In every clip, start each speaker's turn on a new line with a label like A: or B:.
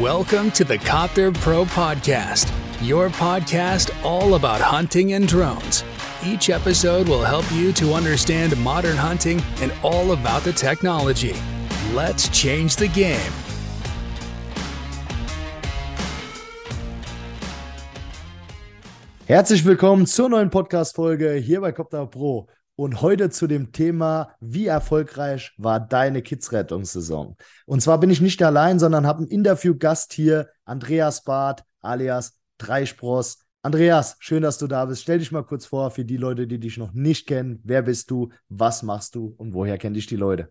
A: Welcome to the Copter Pro Podcast, your podcast all about hunting and drones. Each episode will help you to understand modern hunting and all about the technology. Let's change the game.
B: Herzlich willkommen zur neuen Podcast-Folge hier bei Copter Pro. Und heute zu dem Thema, wie erfolgreich war deine Kids-Rettungssaison? Und zwar bin ich nicht allein, sondern habe einen Interviewgast hier, Andreas Barth, alias Dreispross. Andreas, schön, dass du da bist. Stell dich mal kurz vor für die Leute, die dich noch nicht kennen. Wer bist du? Was machst du? Und woher kennen dich die Leute?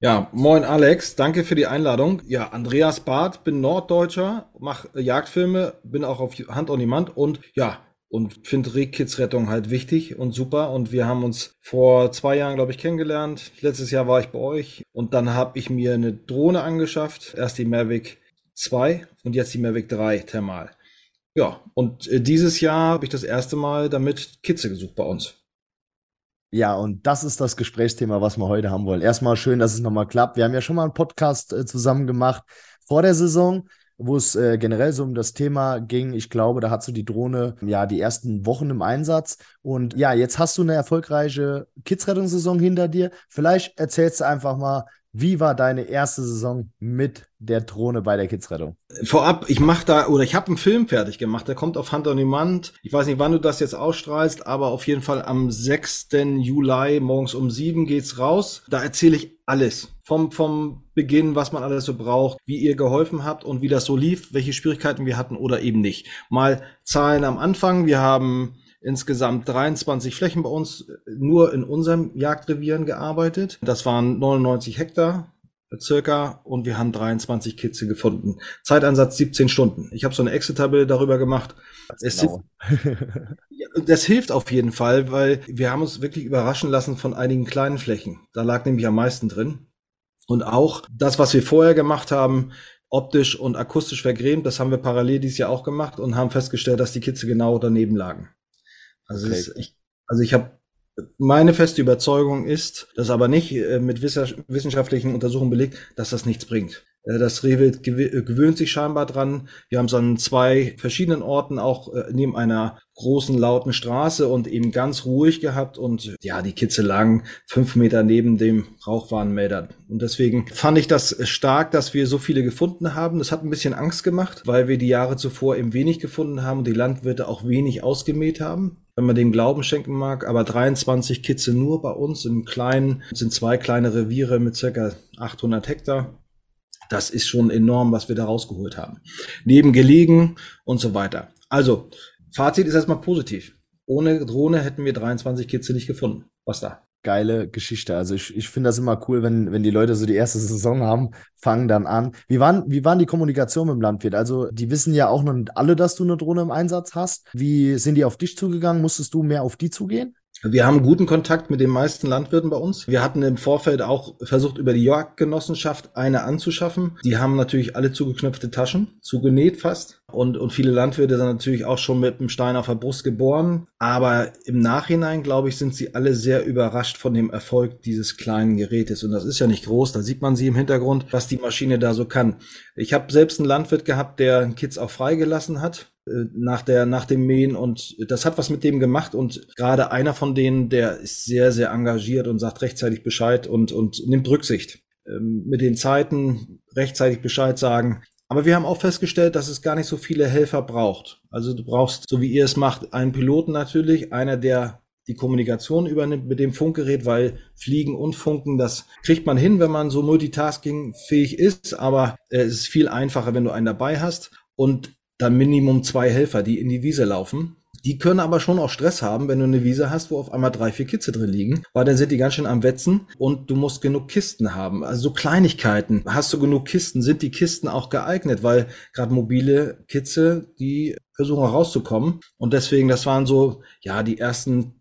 C: Ja, moin Alex, danke für die Einladung. Ja, Andreas Barth, bin Norddeutscher, mache Jagdfilme, bin auch auf Hand on Demand und ja, und finde Rehkids-Rettung halt wichtig und super. Und wir haben uns vor zwei Jahren, glaube ich, kennengelernt. Letztes Jahr war ich bei euch und dann habe ich mir eine Drohne angeschafft. Erst die Mavic 2 und jetzt die Mavic 3 Thermal. Ja, und äh, dieses Jahr habe ich das erste Mal damit Kitze gesucht bei uns.
B: Ja, und das ist das Gesprächsthema, was wir heute haben wollen. Erstmal schön, dass es nochmal klappt. Wir haben ja schon mal einen Podcast äh, zusammen gemacht vor der Saison wo es äh, generell so um das Thema ging. Ich glaube, da hast du die Drohne ja die ersten Wochen im Einsatz. Und ja, jetzt hast du eine erfolgreiche Kids-Rettungssaison hinter dir. Vielleicht erzählst du einfach mal, wie war deine erste Saison mit der Drohne bei der Kidsrettung?
C: Vorab, ich mache da oder ich habe einen Film fertig gemacht, der kommt auf Hand on Demand. Ich weiß nicht, wann du das jetzt ausstrahlst, aber auf jeden Fall am 6. Juli morgens um 7 geht's raus. Da erzähle ich alles vom vom Beginn, was man alles so braucht, wie ihr geholfen habt und wie das so lief, welche Schwierigkeiten wir hatten oder eben nicht. Mal Zahlen am Anfang, wir haben insgesamt 23 Flächen bei uns nur in unserem Jagdrevieren gearbeitet. Das waren 99 Hektar circa und wir haben 23 Kitze gefunden. Zeitansatz 17 Stunden. Ich habe so eine Excel-Tabelle darüber gemacht. Es genau. das hilft auf jeden Fall, weil wir haben uns wirklich überraschen lassen von einigen kleinen Flächen. Da lag nämlich am meisten drin. Und auch das, was wir vorher gemacht haben, optisch und akustisch vergrämt, das haben wir parallel dieses Jahr auch gemacht und haben festgestellt, dass die Kitze genau daneben lagen. Also, okay. ist, ich, also ich habe meine feste Überzeugung ist, das aber nicht äh, mit wissenschaftlichen Untersuchungen belegt, dass das nichts bringt. Äh, das Rehwild gewöhnt sich scheinbar dran. Wir haben es an zwei verschiedenen Orten auch äh, neben einer großen lauten Straße und eben ganz ruhig gehabt und ja, die Kitze lagen fünf Meter neben dem Rauchwarnmelder. Und deswegen fand ich das stark, dass wir so viele gefunden haben. Das hat ein bisschen Angst gemacht, weil wir die Jahre zuvor eben wenig gefunden haben und die Landwirte auch wenig ausgemäht haben wenn man dem Glauben schenken mag, aber 23 Kitze nur bei uns im kleinen, sind zwei kleine Reviere mit circa 800 Hektar. Das ist schon enorm, was wir da rausgeholt haben. Neben gelegen und so weiter. Also, Fazit ist erstmal positiv. Ohne Drohne hätten wir 23 Kitze nicht gefunden. Was da?
B: geile Geschichte. Also ich, ich finde das immer cool, wenn, wenn die Leute so die erste Saison haben, fangen dann an. Wie waren, wie waren die Kommunikation mit dem Landwirt? Also die wissen ja auch noch nicht alle, dass du eine Drohne im Einsatz hast. Wie sind die auf dich zugegangen? Musstest du mehr auf die zugehen?
C: Wir haben guten Kontakt mit den meisten Landwirten bei uns. Wir hatten im Vorfeld auch versucht, über die Jagdgenossenschaft eine anzuschaffen. Die haben natürlich alle zugeknöpfte Taschen, zugenäht fast. Und, und viele Landwirte sind natürlich auch schon mit dem Stein auf der Brust geboren. Aber im Nachhinein, glaube ich, sind sie alle sehr überrascht von dem Erfolg dieses kleinen Gerätes. Und das ist ja nicht groß. Da sieht man sie im Hintergrund, was die Maschine da so kann. Ich habe selbst einen Landwirt gehabt, der Kids auch freigelassen hat nach der nach dem Mähen und das hat was mit dem gemacht und gerade einer von denen, der ist sehr sehr engagiert und sagt rechtzeitig Bescheid und und nimmt Rücksicht ähm, mit den Zeiten rechtzeitig Bescheid sagen. Aber wir haben auch festgestellt, dass es gar nicht so viele Helfer braucht. Also du brauchst, so wie ihr es macht, einen Piloten natürlich, einer, der die Kommunikation übernimmt mit dem Funkgerät, weil Fliegen und Funken, das kriegt man hin, wenn man so multitasking fähig ist, aber äh, es ist viel einfacher, wenn du einen dabei hast. Und dann Minimum zwei Helfer, die in die Wiese laufen. Die können aber schon auch Stress haben, wenn du eine Wiese hast, wo auf einmal drei, vier Kitze drin liegen, weil dann sind die ganz schön am Wetzen und du musst genug Kisten haben. Also so Kleinigkeiten. Hast du genug Kisten? Sind die Kisten auch geeignet? Weil gerade mobile Kitze, die versuchen rauszukommen. Und deswegen, das waren so, ja, die ersten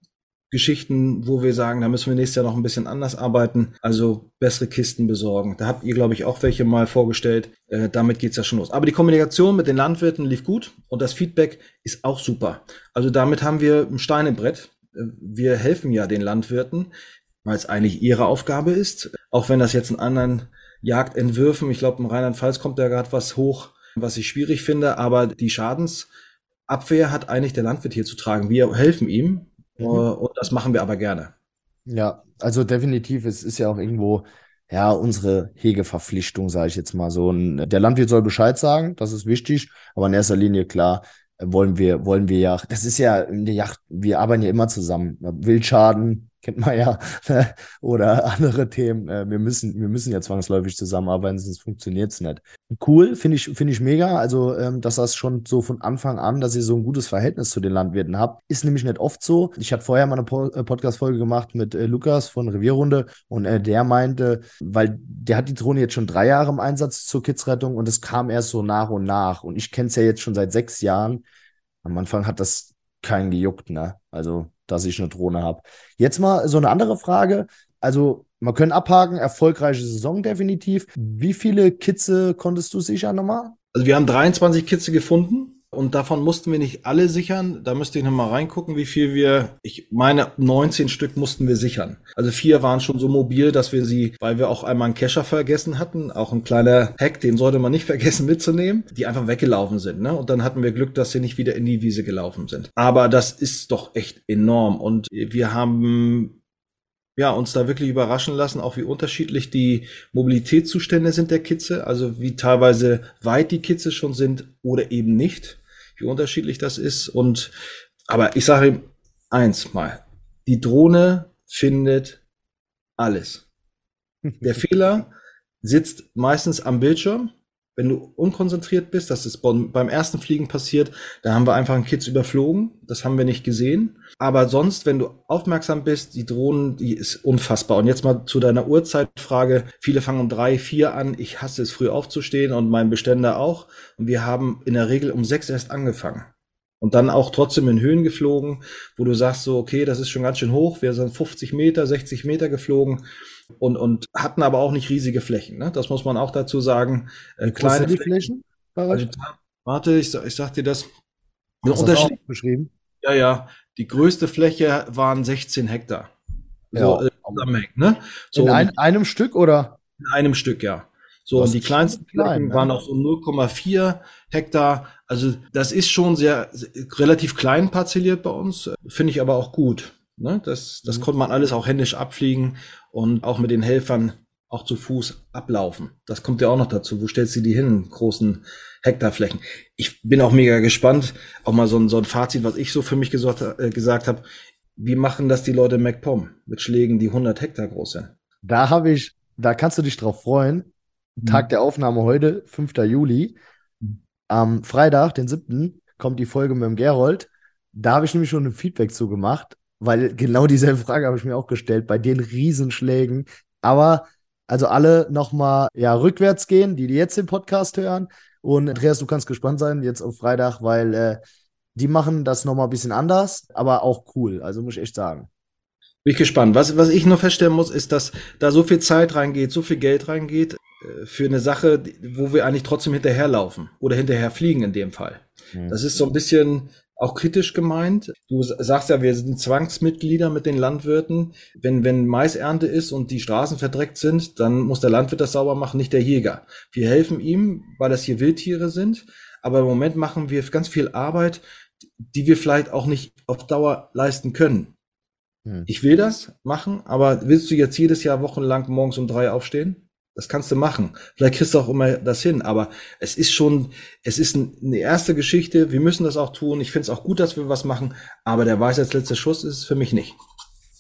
C: Geschichten, wo wir sagen, da müssen wir nächstes Jahr noch ein bisschen anders arbeiten, also bessere Kisten besorgen. Da habt ihr, glaube ich, auch welche mal vorgestellt. Äh, damit geht's ja schon los. Aber die Kommunikation mit den Landwirten lief gut und das Feedback ist auch super. Also damit haben wir ein Stein im Brett. Äh, wir helfen ja den Landwirten, weil es eigentlich ihre Aufgabe ist. Auch wenn das jetzt in anderen Jagdentwürfen, ich glaube, im Rheinland-Pfalz kommt da gerade was hoch, was ich schwierig finde. Aber die Schadensabwehr hat eigentlich der Landwirt hier zu tragen. Wir helfen ihm mhm. und das machen wir aber gerne.
B: Ja, also definitiv, es ist ja auch irgendwo ja, unsere Hegeverpflichtung, sage ich jetzt mal so. Und der Landwirt soll Bescheid sagen, das ist wichtig, aber in erster Linie klar, wollen wir, wollen wir ja, das ist ja in der Yacht, wir arbeiten ja immer zusammen. Wildschaden, kennt man ja, ne? oder andere Themen. Äh, wir müssen, wir müssen ja zwangsläufig zusammenarbeiten, sonst funktioniert es nicht. Cool, finde ich, finde ich mega. Also, ähm, dass das schon so von Anfang an, dass ihr so ein gutes Verhältnis zu den Landwirten habt, ist nämlich nicht oft so. Ich hatte vorher mal eine äh, Podcast-Folge gemacht mit äh, Lukas von Revierrunde und der meinte, weil der hat die Drohne jetzt schon drei Jahre im Einsatz zur Kidsrettung und es kam erst so nach und nach. Und ich kenne es ja jetzt schon seit sechs Jahren. Am Anfang hat das keinen gejuckt, ne? Also dass ich eine Drohne habe. Jetzt mal so eine andere Frage. Also, man können abhaken, erfolgreiche Saison definitiv. Wie viele Kitze konntest du sichern nochmal?
C: Also, wir haben 23 Kitze gefunden. Und davon mussten wir nicht alle sichern. Da müsste ich nochmal reingucken, wie viel wir, ich meine, 19 Stück mussten wir sichern. Also vier waren schon so mobil, dass wir sie, weil wir auch einmal einen Kescher vergessen hatten, auch ein kleiner Hack, den sollte man nicht vergessen mitzunehmen, die einfach weggelaufen sind. Ne? Und dann hatten wir Glück, dass sie nicht wieder in die Wiese gelaufen sind. Aber das ist doch echt enorm. Und wir haben ja, uns da wirklich überraschen lassen, auch wie unterschiedlich die Mobilitätszustände sind der Kitze, also wie teilweise weit die Kitze schon sind oder eben nicht wie unterschiedlich das ist. Und aber ich sage ihm eins mal: Die Drohne findet alles. Der Fehler sitzt meistens am Bildschirm. Wenn du unkonzentriert bist, das ist beim ersten Fliegen passiert, da haben wir einfach einen Kids überflogen. Das haben wir nicht gesehen. Aber sonst, wenn du aufmerksam bist, die Drohnen, die ist unfassbar. Und jetzt mal zu deiner Uhrzeitfrage. Viele fangen um drei, vier an. Ich hasse es, früh aufzustehen und mein Beständer auch. Und wir haben in der Regel um sechs erst angefangen. Und dann auch trotzdem in Höhen geflogen, wo du sagst so, okay, das ist schon ganz schön hoch. Wir sind 50 Meter, 60 Meter geflogen und, und hatten aber auch nicht riesige Flächen. Ne? Das muss man auch dazu sagen.
B: Äh, kleine Flächen. Also,
C: warte, ich, ich sag dir das.
B: Hast das auch beschrieben?
C: Ja, ja. Die größte Fläche waren 16 Hektar. So, ja. äh, ne?
B: so in ein, einem Stück oder?
C: In einem Stück, ja. So, und die kleinsten klein, Flächen ne? waren auch so 0,4 Hektar. Also das ist schon sehr, relativ klein parzelliert bei uns, finde ich aber auch gut. Ne? Das, das mhm. konnte man alles auch händisch abfliegen und auch mit den Helfern auch zu Fuß ablaufen. Das kommt ja auch noch dazu. Wo stellst du die hin? Großen Hektarflächen. Ich bin auch mega gespannt. Auch mal so ein, so ein Fazit, was ich so für mich gesagt, äh, gesagt habe. Wie machen das die Leute in MacPom mit Schlägen, die 100 Hektar groß sind?
B: Da habe ich, da kannst du dich drauf freuen. Mhm. Tag der Aufnahme heute, 5. Juli. Am Freitag, den 7., kommt die Folge mit dem Gerold. Da habe ich nämlich schon ein Feedback zu gemacht, weil genau dieselbe Frage habe ich mir auch gestellt bei den Riesenschlägen. Aber also alle nochmal ja, rückwärts gehen, die, jetzt den Podcast hören. Und Andreas, du kannst gespannt sein jetzt auf Freitag, weil äh, die machen das nochmal ein bisschen anders, aber auch cool. Also muss ich echt sagen.
C: Bin ich gespannt. Was, was ich nur feststellen muss, ist, dass da so viel Zeit reingeht, so viel Geld reingeht für eine Sache, wo wir eigentlich trotzdem hinterherlaufen oder hinterher fliegen in dem Fall. Mhm. Das ist so ein bisschen auch kritisch gemeint. Du sagst ja, wir sind Zwangsmitglieder mit den Landwirten. Wenn, wenn Maisernte ist und die Straßen verdreckt sind, dann muss der Landwirt das sauber machen, nicht der Jäger. Wir helfen ihm, weil das hier Wildtiere sind. Aber im Moment machen wir ganz viel Arbeit, die wir vielleicht auch nicht auf Dauer leisten können. Hm. Ich will das machen, aber willst du jetzt jedes Jahr wochenlang morgens um drei aufstehen? Das kannst du machen. Vielleicht kriegst du auch immer das hin, aber es ist schon, es ist eine erste Geschichte. Wir müssen das auch tun. Ich finde es auch gut, dass wir was machen, aber der weiß als letzter Schuss ist es für mich nicht.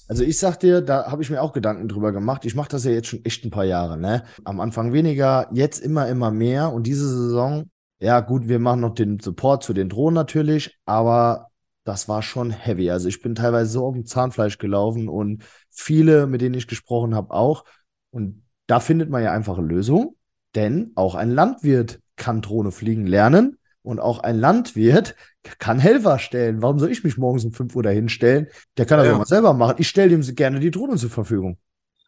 B: Also ich sag dir, da habe ich mir auch Gedanken drüber gemacht. Ich mache das ja jetzt schon echt ein paar Jahre, ne? Am Anfang weniger, jetzt immer, immer mehr. Und diese Saison, ja gut, wir machen noch den Support zu den Drohnen natürlich, aber das war schon heavy. Also ich bin teilweise so auf dem Zahnfleisch gelaufen und viele, mit denen ich gesprochen habe, auch. Und da findet man ja einfache Lösungen, denn auch ein Landwirt kann Drohne fliegen lernen und auch ein Landwirt kann Helfer stellen. Warum soll ich mich morgens um 5 Uhr dahin stellen? Der kann das ja. auch mal selber machen. Ich stelle dem gerne die Drohne zur Verfügung.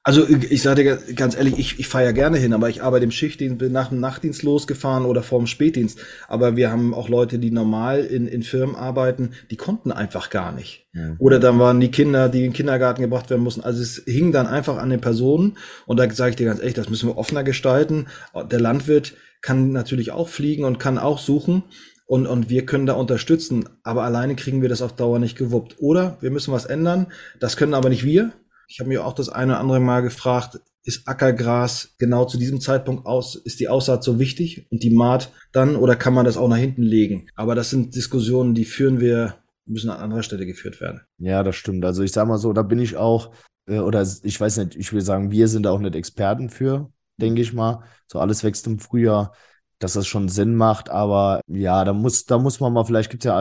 C: Also ich sage dir ganz ehrlich, ich, ich fahre ja gerne hin, aber ich arbeite im Schichtdienst, bin nach dem Nachtdienst losgefahren oder vorm Spätdienst. Aber wir haben auch Leute, die normal in, in Firmen arbeiten, die konnten einfach gar nicht. Ja. Oder dann waren die Kinder, die in den Kindergarten gebracht werden mussten. Also es hing dann einfach an den Personen. Und da sage ich dir ganz ehrlich, das müssen wir offener gestalten. Der Landwirt kann natürlich auch fliegen und kann auch suchen. Und, und wir können da unterstützen, aber alleine kriegen wir das auf Dauer nicht gewuppt. Oder wir müssen was ändern. Das können aber nicht wir. Ich habe mir auch das eine oder andere Mal gefragt, ist Ackergras genau zu diesem Zeitpunkt aus, ist die Aussaat so wichtig und die Maat dann oder kann man das auch nach hinten legen? Aber das sind Diskussionen, die führen wir, müssen an anderer Stelle geführt werden.
B: Ja, das stimmt. Also ich sage mal so, da bin ich auch, äh, oder ich weiß nicht, ich will sagen, wir sind auch nicht Experten für, denke ich mal. So alles wächst im Frühjahr dass das schon Sinn macht, aber ja, da muss, da muss man mal, vielleicht gibt es ja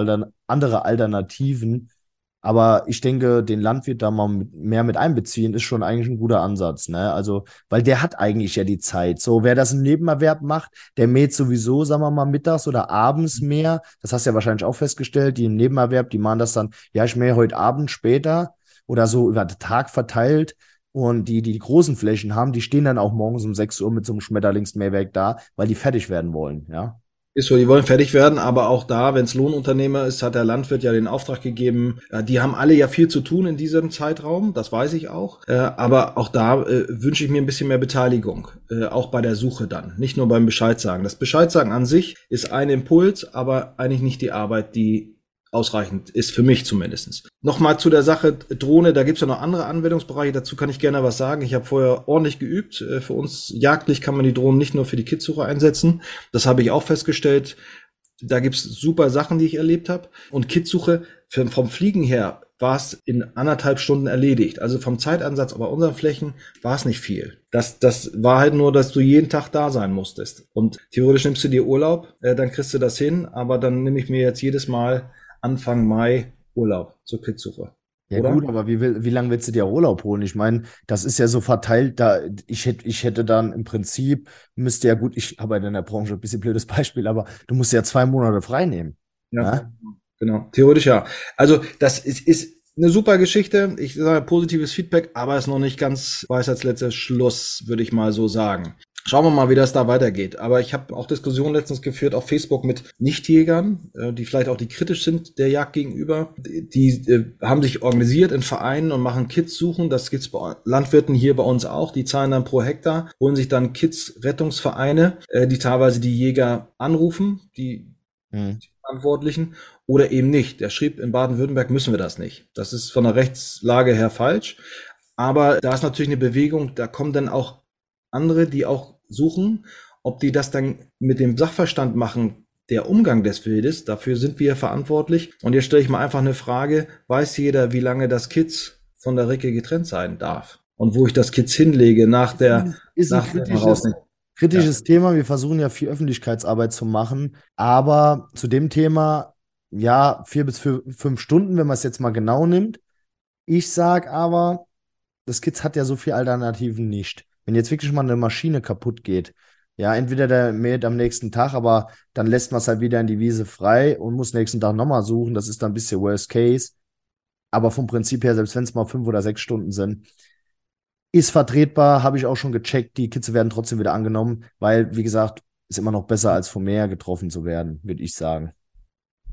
B: andere Alternativen, aber ich denke, den Landwirt da mal mit, mehr mit einbeziehen, ist schon eigentlich ein guter Ansatz, ne? Also, weil der hat eigentlich ja die Zeit. So, wer das im Nebenerwerb macht, der mäht sowieso, sagen wir mal, mittags oder abends mehr. Das hast du ja wahrscheinlich auch festgestellt, die im Nebenerwerb, die machen das dann, ja, ich mähe heute Abend später oder so über den Tag verteilt. Und die, die die großen Flächen haben, die stehen dann auch morgens um 6 Uhr mit so einem Schmetterlingsmähwerk da, weil die fertig werden wollen, ja.
C: Ist so, die wollen fertig werden, aber auch da, wenn es Lohnunternehmer ist, hat der Landwirt ja den Auftrag gegeben. Die haben alle ja viel zu tun in diesem Zeitraum, das weiß ich auch. Äh, aber auch da äh, wünsche ich mir ein bisschen mehr Beteiligung, äh, auch bei der Suche dann, nicht nur beim Bescheid sagen. Das Bescheid sagen an sich ist ein Impuls, aber eigentlich nicht die Arbeit, die ausreichend ist, für mich zumindest. Nochmal zu der Sache Drohne, da gibt es ja noch andere Anwendungsbereiche, dazu kann ich gerne was sagen. Ich habe vorher ordentlich geübt. Äh, für uns jagdlich kann man die Drohnen nicht nur für die Kidssuche einsetzen. Das habe ich auch festgestellt. Da gibt es super Sachen, die ich erlebt habe. Und Kidssuche vom Fliegen her war es in anderthalb Stunden erledigt. Also vom Zeitansatz aber unseren Flächen war es nicht viel. Das, das war halt nur, dass du jeden Tag da sein musstest. Und theoretisch nimmst du dir Urlaub, äh, dann kriegst du das hin, aber dann nehme ich mir jetzt jedes Mal Anfang Mai Urlaub zur Kidssuche.
B: Ja Oder? gut, aber wie, wie lange willst du dir Urlaub holen? Ich meine, das ist ja so verteilt, da ich hätte, ich hätte dann im Prinzip, müsste ja gut, ich habe in der Branche ein bisschen blödes Beispiel, aber du musst ja zwei Monate frei nehmen.
C: Ja, ja? genau. Theoretisch ja. Also das ist, ist eine super Geschichte. Ich sage positives Feedback, aber ist noch nicht ganz weiß als letzter Schluss, würde ich mal so sagen. Schauen wir mal, wie das da weitergeht. Aber ich habe auch Diskussionen letztens geführt auf Facebook mit Nichtjägern, äh, die vielleicht auch die kritisch sind der Jagd gegenüber. Die, äh, haben sich organisiert in Vereinen und machen Kids-Suchen. Das gibt's bei Landwirten hier bei uns auch. Die zahlen dann pro Hektar, holen sich dann Kids-Rettungsvereine, äh, die teilweise die Jäger anrufen, die, mhm. die Verantwortlichen, oder eben nicht. Der schrieb, in Baden-Württemberg müssen wir das nicht. Das ist von der Rechtslage her falsch. Aber da ist natürlich eine Bewegung, da kommen dann auch andere, die auch suchen. Ob die das dann mit dem Sachverstand machen, der Umgang des Wildes, dafür sind wir verantwortlich. Und jetzt stelle ich mal einfach eine Frage, weiß jeder, wie lange das Kitz von der Ricke getrennt sein darf? Und wo ich das Kitz hinlege nach der,
B: ist nach ein kritisches, der kritisches ja. Thema. Wir versuchen ja viel Öffentlichkeitsarbeit zu machen. Aber zu dem Thema, ja, vier bis fünf Stunden, wenn man es jetzt mal genau nimmt. Ich sage aber, das Kitz hat ja so viele Alternativen nicht. Wenn jetzt wirklich mal eine Maschine kaputt geht, ja, entweder der mäht am nächsten Tag, aber dann lässt man es halt wieder in die Wiese frei und muss nächsten Tag nochmal suchen. Das ist dann ein bisschen Worst Case. Aber vom Prinzip her, selbst wenn es mal fünf oder sechs Stunden sind, ist vertretbar, habe ich auch schon gecheckt. Die Kitze werden trotzdem wieder angenommen, weil, wie gesagt, ist immer noch besser, als vom Meer getroffen zu werden, würde ich sagen.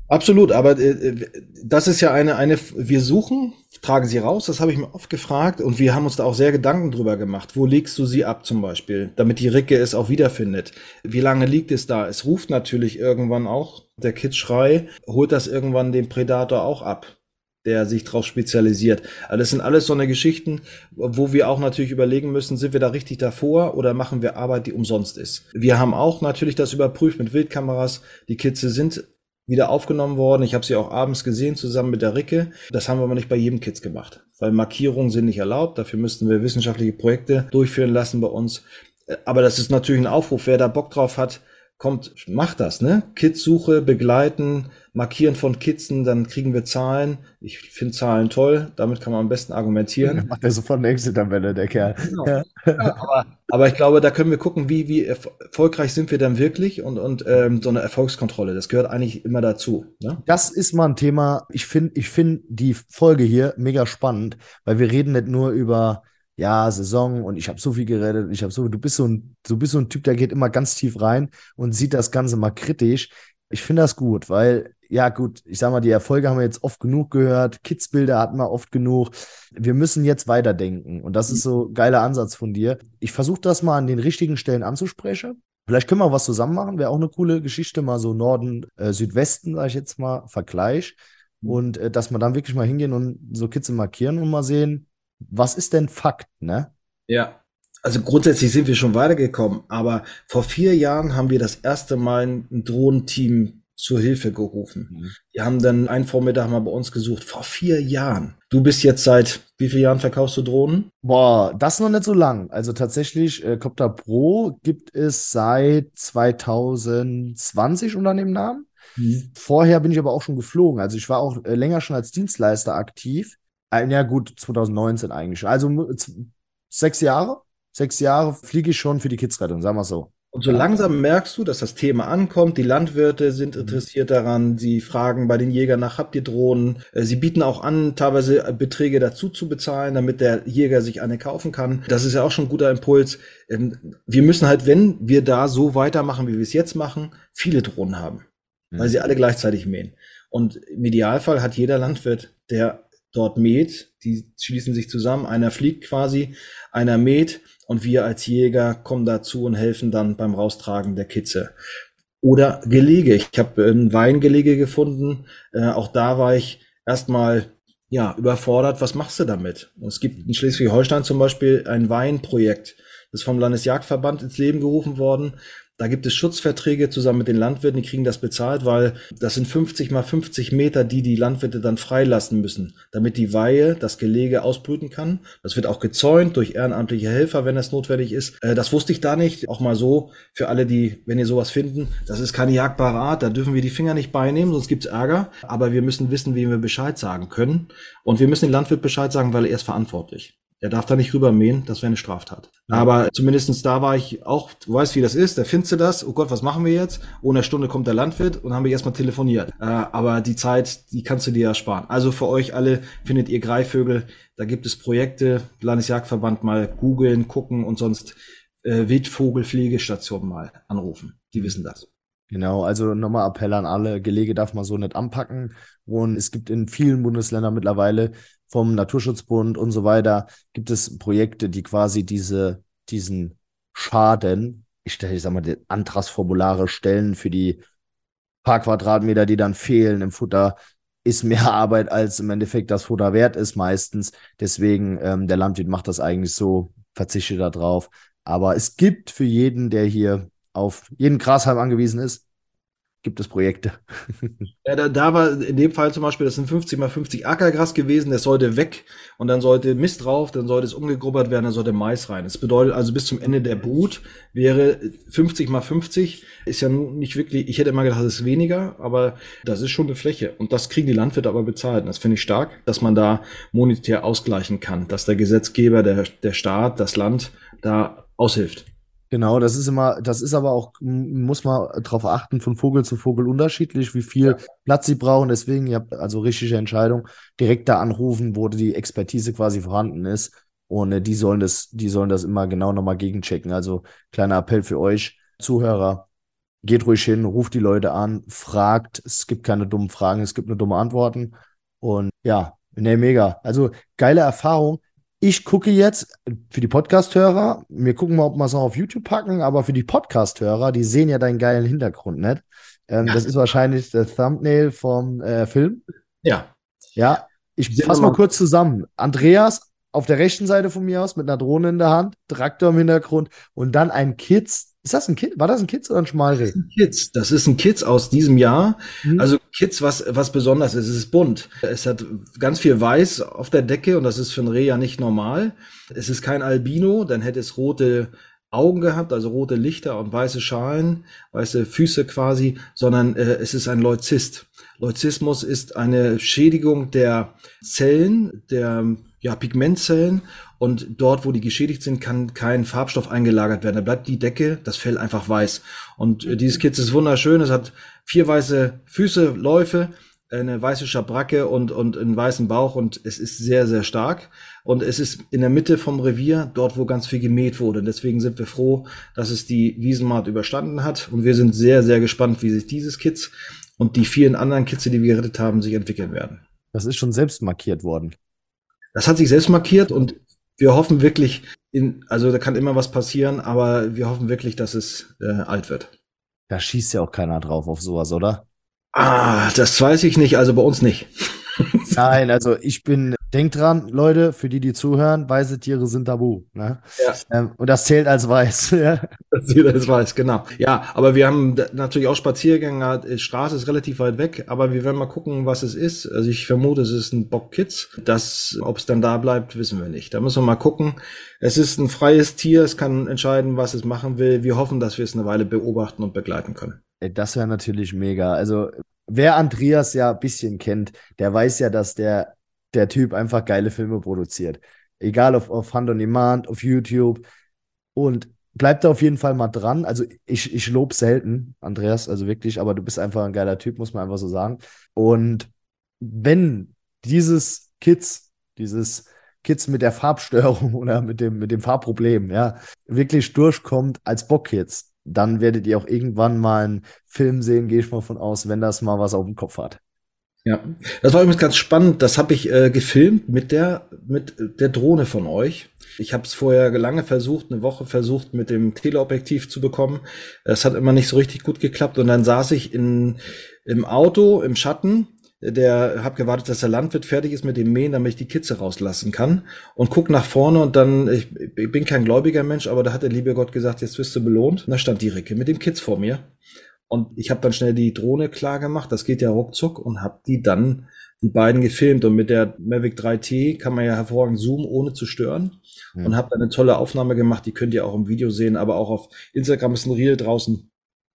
C: Absolut, aber äh, äh, das ist ja eine, eine, wir suchen, tragen sie raus, das habe ich mir oft gefragt und wir haben uns da auch sehr Gedanken drüber gemacht. Wo legst du sie ab zum Beispiel, damit die Ricke es auch wiederfindet? Wie lange liegt es da? Es ruft natürlich irgendwann auch, der Kitzschrei holt das irgendwann dem Predator auch ab, der sich darauf spezialisiert. Also das sind alles so eine Geschichten, wo wir auch natürlich überlegen müssen, sind wir da richtig davor oder machen wir Arbeit, die umsonst ist? Wir haben auch natürlich das überprüft mit Wildkameras. Die Kitze sind wieder aufgenommen worden. Ich habe sie auch abends gesehen, zusammen mit der Ricke. Das haben wir aber nicht bei jedem Kids gemacht, weil Markierungen sind nicht erlaubt. Dafür müssten wir wissenschaftliche Projekte durchführen lassen bei uns. Aber das ist natürlich ein Aufruf. Wer da Bock drauf hat, kommt, macht das, ne? Kids-Suche, begleiten, Markieren von Kitzen, dann kriegen wir Zahlen. Ich finde Zahlen toll, damit kann man am besten argumentieren.
B: Macht er sofort eine Exit-Tabelle, der Kerl. Genau. Ja.
C: aber, aber, ich glaube, da können wir gucken, wie, wie erfolgreich sind wir dann wirklich und, und ähm, so eine Erfolgskontrolle, das gehört eigentlich immer dazu. Ne?
B: Das ist mal ein Thema, ich finde ich find die Folge hier mega spannend, weil wir reden nicht nur über ja, Saison und ich habe so viel geredet, ich habe so, du bist so ein, du bist so ein Typ, der geht immer ganz tief rein und sieht das Ganze mal kritisch. Ich finde das gut, weil ja, gut, ich sag mal, die Erfolge haben wir jetzt oft genug gehört, Kidsbilder hatten wir oft genug. Wir müssen jetzt weiterdenken. Und das ist so ein geiler Ansatz von dir. Ich versuche das mal an den richtigen Stellen anzusprechen. Vielleicht können wir was zusammen machen, wäre auch eine coole Geschichte, mal so Norden, äh, Südwesten, sage ich jetzt mal, Vergleich. Mhm. Und äh, dass wir dann wirklich mal hingehen und so Kitze markieren und mal sehen, was ist denn Fakt, ne?
C: Ja, also grundsätzlich sind wir schon weitergekommen, aber vor vier Jahren haben wir das erste Mal ein Drohnenteam zur Hilfe gerufen. Mhm. Die haben dann einen Vormittag mal bei uns gesucht, vor vier Jahren. Du bist jetzt seit wie vielen Jahren verkaufst du Drohnen?
B: Boah, das noch nicht so lang. Also tatsächlich, äh, Copter Pro gibt es seit 2020 unter dem Namen. Mhm. Vorher bin ich aber auch schon geflogen. Also ich war auch äh, länger schon als Dienstleister aktiv. Äh, ja gut, 2019 eigentlich. Also sechs Jahre sechs Jahre fliege ich schon für die Kidsrettung, sagen wir so.
C: Und so langsam merkst du, dass das Thema ankommt. Die Landwirte sind mhm. interessiert daran. Sie fragen bei den Jägern nach, habt ihr Drohnen? Äh, sie bieten auch an, teilweise Beträge dazu zu bezahlen, damit der Jäger sich eine kaufen kann. Das ist ja auch schon ein guter Impuls. Ähm, wir müssen halt, wenn wir da so weitermachen, wie wir es jetzt machen, viele Drohnen haben, weil mhm. sie alle gleichzeitig mähen. Und im Idealfall hat jeder Landwirt, der dort mäht, die schließen sich zusammen, einer fliegt quasi, einer mäht und wir als Jäger kommen dazu und helfen dann beim Raustragen der Kitze. Oder Gelege. Ich habe ein Weingelege gefunden. Äh, auch da war ich erstmal ja überfordert. Was machst du damit? Und es gibt in Schleswig-Holstein zum Beispiel ein Weinprojekt. Das ist vom Landesjagdverband ins Leben gerufen worden. Da gibt es Schutzverträge zusammen mit den Landwirten, die kriegen das bezahlt, weil das sind 50 mal 50 Meter, die die Landwirte dann freilassen müssen, damit die Weihe das Gelege ausbrüten kann. Das wird auch gezäunt durch ehrenamtliche Helfer, wenn das notwendig ist. Äh, das wusste ich da nicht. Auch mal so für alle, die, wenn ihr sowas finden, das ist keine jagdbare Art, da dürfen wir die Finger nicht beinehmen, sonst gibt's Ärger. Aber wir müssen wissen, wie wir Bescheid sagen können. Und wir müssen den Landwirt Bescheid sagen, weil er ist verantwortlich. Der darf da nicht rübermähen, das wäre eine Straftat. Aber zumindestens da war ich auch, du weißt, wie das ist, da findest du das, oh Gott, was machen wir jetzt? Oh, einer Stunde kommt der Landwirt und haben wir erstmal telefoniert. Äh, aber die Zeit, die kannst du dir ja sparen. Also für euch alle findet ihr Greifvögel, da gibt es Projekte, Landesjagdverband mal googeln, gucken und sonst äh, Wildvogelpflegestation mal anrufen. Die wissen das.
B: Genau, also nochmal Appell an alle, Gelege darf man so nicht anpacken. Und es gibt in vielen Bundesländern mittlerweile vom Naturschutzbund und so weiter, gibt es Projekte, die quasi diese, diesen Schaden, ich, ich sag mal, die Antragsformulare stellen für die paar Quadratmeter, die dann fehlen im Futter, ist mehr Arbeit, als im Endeffekt das Futter wert ist meistens. Deswegen, ähm, der Landwirt macht das eigentlich so, verzichtet da drauf. Aber es gibt für jeden, der hier auf jeden Grashalm angewiesen ist, gibt es Projekte.
C: Ja, da, da war in dem Fall zum Beispiel, das sind 50 mal 50 Ackergras gewesen, das sollte weg und dann sollte Mist drauf, dann sollte es umgegrubbert werden, dann sollte Mais rein. Das bedeutet also bis zum Ende der Brut wäre 50 mal 50, ist ja nicht wirklich, ich hätte immer gedacht, das ist weniger, aber das ist schon eine Fläche und das kriegen die Landwirte aber bezahlt. Das finde ich stark, dass man da monetär ausgleichen kann, dass der Gesetzgeber, der, der Staat, das Land da aushilft.
B: Genau, das ist immer, das ist aber auch, muss man darauf achten, von Vogel zu Vogel unterschiedlich, wie viel ja. Platz sie brauchen. Deswegen, ihr habt also richtige Entscheidung, direkt da anrufen, wo die Expertise quasi vorhanden ist. Und äh, die sollen das, die sollen das immer genau nochmal gegenchecken. Also kleiner Appell für euch, Zuhörer, geht ruhig hin, ruft die Leute an, fragt. Es gibt keine dummen Fragen, es gibt nur dumme Antworten. Und ja, ne, mega. Also geile Erfahrung. Ich gucke jetzt für die Podcast-Hörer, wir gucken mal, ob wir es noch auf YouTube packen, aber für die Podcast-Hörer, die sehen ja deinen geilen Hintergrund nicht. Ähm, ja. Das ist wahrscheinlich der Thumbnail vom äh, Film.
C: Ja.
B: Ja, ich fasse mal kurz zusammen. Andreas auf der rechten Seite von mir aus mit einer Drohne in der Hand, Traktor im Hintergrund und dann ein Kids ist das ein Kids? War das ein Kids oder ein Schmalreh? Das ist ein
C: Kids. Das ist ein Kids aus diesem Jahr. Mhm. Also Kids, was, was besonders ist, es ist bunt. Es hat ganz viel Weiß auf der Decke und das ist für ein Reh ja nicht normal. Es ist kein Albino, dann hätte es rote Augen gehabt, also rote Lichter und weiße Schalen, weiße Füße quasi, sondern äh, es ist ein Leuzist. Leuzismus ist eine Schädigung der Zellen, der ja, Pigmentzellen und dort, wo die geschädigt sind, kann kein Farbstoff eingelagert werden. Da bleibt die Decke, das Fell einfach weiß. Und äh, dieses Kitz ist wunderschön. Es hat vier weiße Füße, Läufe, eine weiße Schabracke und, und einen weißen Bauch und es ist sehr, sehr stark. Und es ist in der Mitte vom Revier, dort, wo ganz viel gemäht wurde. Deswegen sind wir froh, dass es die Wiesenmaat überstanden hat. Und wir sind sehr, sehr gespannt, wie sich dieses Kitz und die vielen anderen Kitze, die wir gerettet haben, sich entwickeln werden.
B: Das ist schon selbst markiert worden.
C: Das hat sich selbst markiert und wir hoffen wirklich, in, also da kann immer was passieren, aber wir hoffen wirklich, dass es äh, alt wird.
B: Da schießt ja auch keiner drauf auf sowas, oder?
C: Ah, das weiß ich nicht, also bei uns nicht.
B: Nein, also ich bin, denkt dran, Leute, für die, die zuhören, weiße Tiere sind tabu. Ne? Ja. Ähm, und das zählt als weiß. ja.
C: Das zählt als weiß, genau. Ja, aber wir haben natürlich auch Spaziergänge, die Straße ist relativ weit weg, aber wir werden mal gucken, was es ist. Also ich vermute, es ist ein Bob Kids. Das, ob es dann da bleibt, wissen wir nicht. Da müssen wir mal gucken. Es ist ein freies Tier, es kann entscheiden, was es machen will. Wir hoffen, dass wir es eine Weile beobachten und begleiten können.
B: Das wäre natürlich mega. Also wer Andreas ja ein bisschen kennt, der weiß ja, dass der, der Typ einfach geile Filme produziert. Egal auf, auf Hand on Demand, auf YouTube. Und bleibt da auf jeden Fall mal dran. Also ich, ich lobe selten, Andreas, also wirklich, aber du bist einfach ein geiler Typ, muss man einfach so sagen. Und wenn dieses Kids, dieses Kids mit der Farbstörung oder mit dem, mit dem Farbproblem, ja, wirklich durchkommt als Bockkids, dann werdet ihr auch irgendwann mal einen Film sehen, gehe ich mal von aus, wenn das mal was auf dem Kopf hat.
C: Ja, das war übrigens ganz spannend. Das habe ich äh, gefilmt mit der mit der Drohne von euch. Ich habe es vorher lange versucht, eine Woche versucht, mit dem Teleobjektiv zu bekommen. Es hat immer nicht so richtig gut geklappt und dann saß ich in im Auto im Schatten der habe gewartet, dass der Landwirt fertig ist mit dem Mähen, damit ich die Kitze rauslassen kann und guck nach vorne und dann, ich, ich bin kein gläubiger Mensch, aber da hat der liebe Gott gesagt, jetzt wirst du belohnt. Und da stand die Ricke mit dem Kitz vor mir und ich habe dann schnell die Drohne klar gemacht, das geht ja ruckzuck und habe die dann die beiden gefilmt und mit der Mavic 3T kann man ja hervorragend zoomen, ohne zu stören mhm. und habe dann eine tolle Aufnahme gemacht, die könnt ihr auch im Video sehen, aber auch auf Instagram ist ein Reel draußen,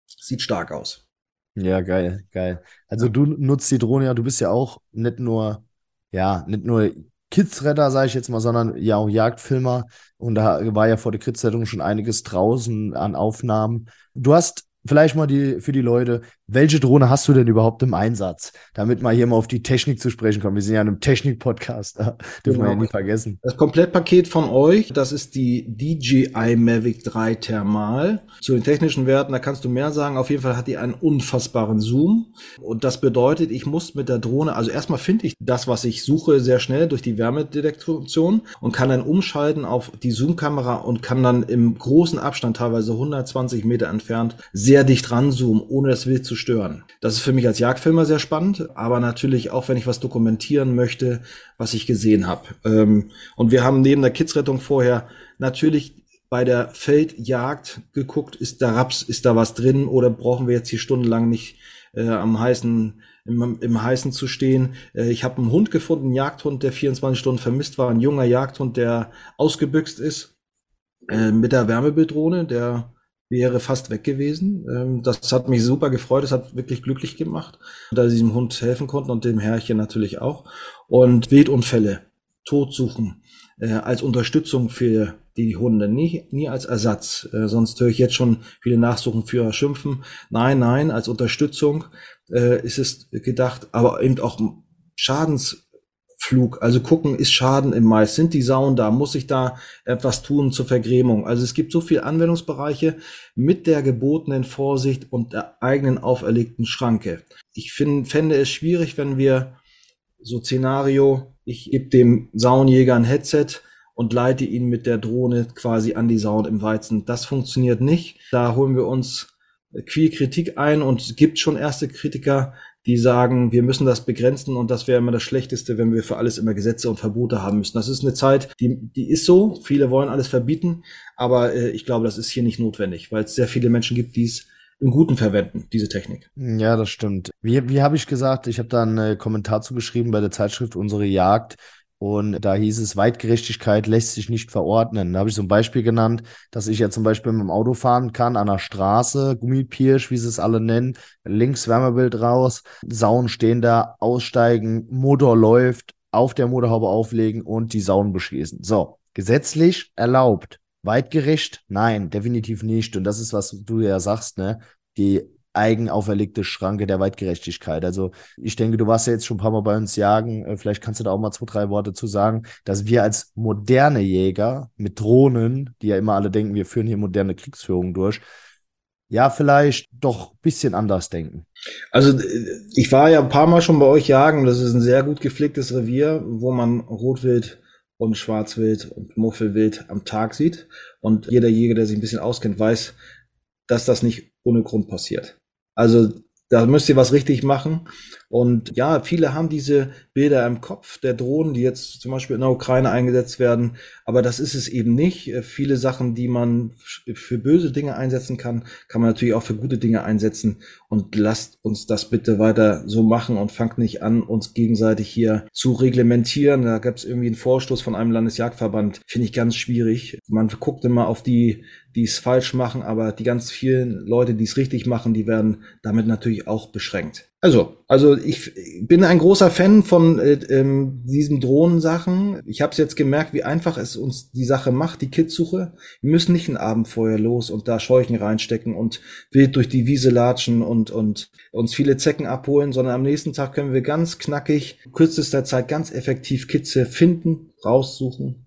C: sieht stark aus.
B: Ja, geil, geil. Also du nutzt die Drohne ja, du bist ja auch nicht nur, ja, nicht nur Kidsretter, sage ich jetzt mal, sondern ja auch Jagdfilmer. Und da war ja vor der Kids-Rettung schon einiges draußen an Aufnahmen. Du hast vielleicht mal die, für die Leute, welche Drohne hast du denn überhaupt im Einsatz? Damit wir hier mal auf die Technik zu sprechen kommen. Wir sind ja in einem Technik-Podcast, dürfen genau. wir ja nie vergessen.
C: Das Komplettpaket von euch, das ist die DJI Mavic 3 Thermal. Zu den technischen Werten, da kannst du mehr sagen. Auf jeden Fall hat die einen unfassbaren Zoom. Und das bedeutet, ich muss mit der Drohne, also erstmal finde ich das, was ich suche, sehr schnell durch die Wärmedetektion und kann dann umschalten auf die Zoom-Kamera und kann dann im großen Abstand, teilweise 120 Meter entfernt, sehr dicht ranzoomen, ohne das Wild zu stören. Das ist für mich als Jagdfilmer sehr spannend, aber natürlich auch, wenn ich was dokumentieren möchte, was ich gesehen habe. Ähm, und wir haben neben der Kidsrettung vorher natürlich bei der Feldjagd geguckt, ist da Raps, ist da was drin oder brauchen wir jetzt hier stundenlang nicht äh, am heißen im, im Heißen zu stehen. Äh, ich habe einen Hund gefunden, einen Jagdhund, der 24 Stunden vermisst war, ein junger Jagdhund, der ausgebüxt ist äh, mit der Wärmebilddrohne, der wäre fast weg gewesen. Ähm, das hat mich super gefreut, das hat wirklich glücklich gemacht, da sie diesem Hund helfen konnten und dem Herrchen natürlich auch. Und Wildunfälle, Todsuchen äh, als Unterstützung für die Hunde, nie, nie als Ersatz. Äh, sonst höre ich jetzt schon viele Nachsuchen für schimpfen. Nein, nein, als Unterstützung äh, ist es gedacht, aber eben auch Schadens Flug. Also gucken, ist Schaden im Mais? Sind die Sauen da? Muss ich da etwas tun zur Vergrämung? Also es gibt so viele Anwendungsbereiche mit der gebotenen Vorsicht und der eigenen auferlegten Schranke. Ich find, fände es schwierig, wenn wir so Szenario, ich gebe dem Saunjäger ein Headset und leite ihn mit der Drohne quasi an die Sauen im Weizen. Das funktioniert nicht. Da holen wir uns viel Kritik ein und es gibt schon erste Kritiker, die sagen, wir müssen das begrenzen und das wäre immer das Schlechteste, wenn wir für alles immer Gesetze und Verbote haben müssen. Das ist eine Zeit, die, die ist so. Viele wollen alles verbieten, aber äh, ich glaube, das ist hier nicht notwendig, weil es sehr viele Menschen gibt, die es im Guten verwenden, diese Technik.
B: Ja, das stimmt. Wie, wie habe ich gesagt, ich habe da einen Kommentar zugeschrieben bei der Zeitschrift Unsere Jagd. Und da hieß es, Weitgerechtigkeit lässt sich nicht verordnen. Da habe ich so ein Beispiel genannt, dass ich ja zum Beispiel mit dem Auto fahren kann, an der Straße, Gummipirsch, wie sie es alle nennen, links Wärmebild raus, Sauen stehen da, aussteigen, Motor läuft, auf der Motorhaube auflegen und die Sauen beschließen. So, gesetzlich erlaubt. Weitgerecht? Nein, definitiv nicht. Und das ist, was du ja sagst, ne? Die eigen auferlegte Schranke der Weitgerechtigkeit. Also ich denke, du warst ja jetzt schon ein paar Mal bei uns jagen. Äh, vielleicht kannst du da auch mal zwei, drei Worte zu sagen, dass wir als moderne Jäger mit Drohnen, die ja immer alle denken, wir führen hier moderne Kriegsführung durch, ja, vielleicht doch ein bisschen anders denken.
C: Also ich war ja ein paar Mal schon bei euch jagen. Das ist ein sehr gut gepflegtes Revier, wo man Rotwild und Schwarzwild und Muffelwild am Tag sieht. Und jeder Jäger, der sich ein bisschen auskennt, weiß, dass das nicht ohne Grund passiert. Also da müsst ihr was richtig machen. Und ja, viele haben diese Bilder im Kopf der Drohnen, die jetzt zum Beispiel in der Ukraine eingesetzt werden. Aber das ist es eben nicht. Äh, viele Sachen, die man für böse Dinge einsetzen kann, kann man natürlich auch für gute Dinge einsetzen. Und lasst uns das bitte weiter so machen und fangt nicht an, uns gegenseitig hier zu reglementieren. Da gab es irgendwie einen Vorstoß von einem Landesjagdverband. Finde ich ganz schwierig. Man guckt immer auf die die es falsch machen, aber die ganz vielen Leute, die es richtig machen, die werden damit natürlich auch beschränkt. Also, also ich bin ein großer Fan von äh, ähm, diesen Drohnensachen. Ich habe es jetzt gemerkt, wie einfach es uns die Sache macht, die Kidssuche. Wir müssen nicht ein Abendfeuer los und da Scheuchen reinstecken und wild durch die Wiese latschen und, und uns viele Zecken abholen, sondern am nächsten Tag können wir ganz knackig, kürzester Zeit ganz effektiv Kitze finden, raussuchen,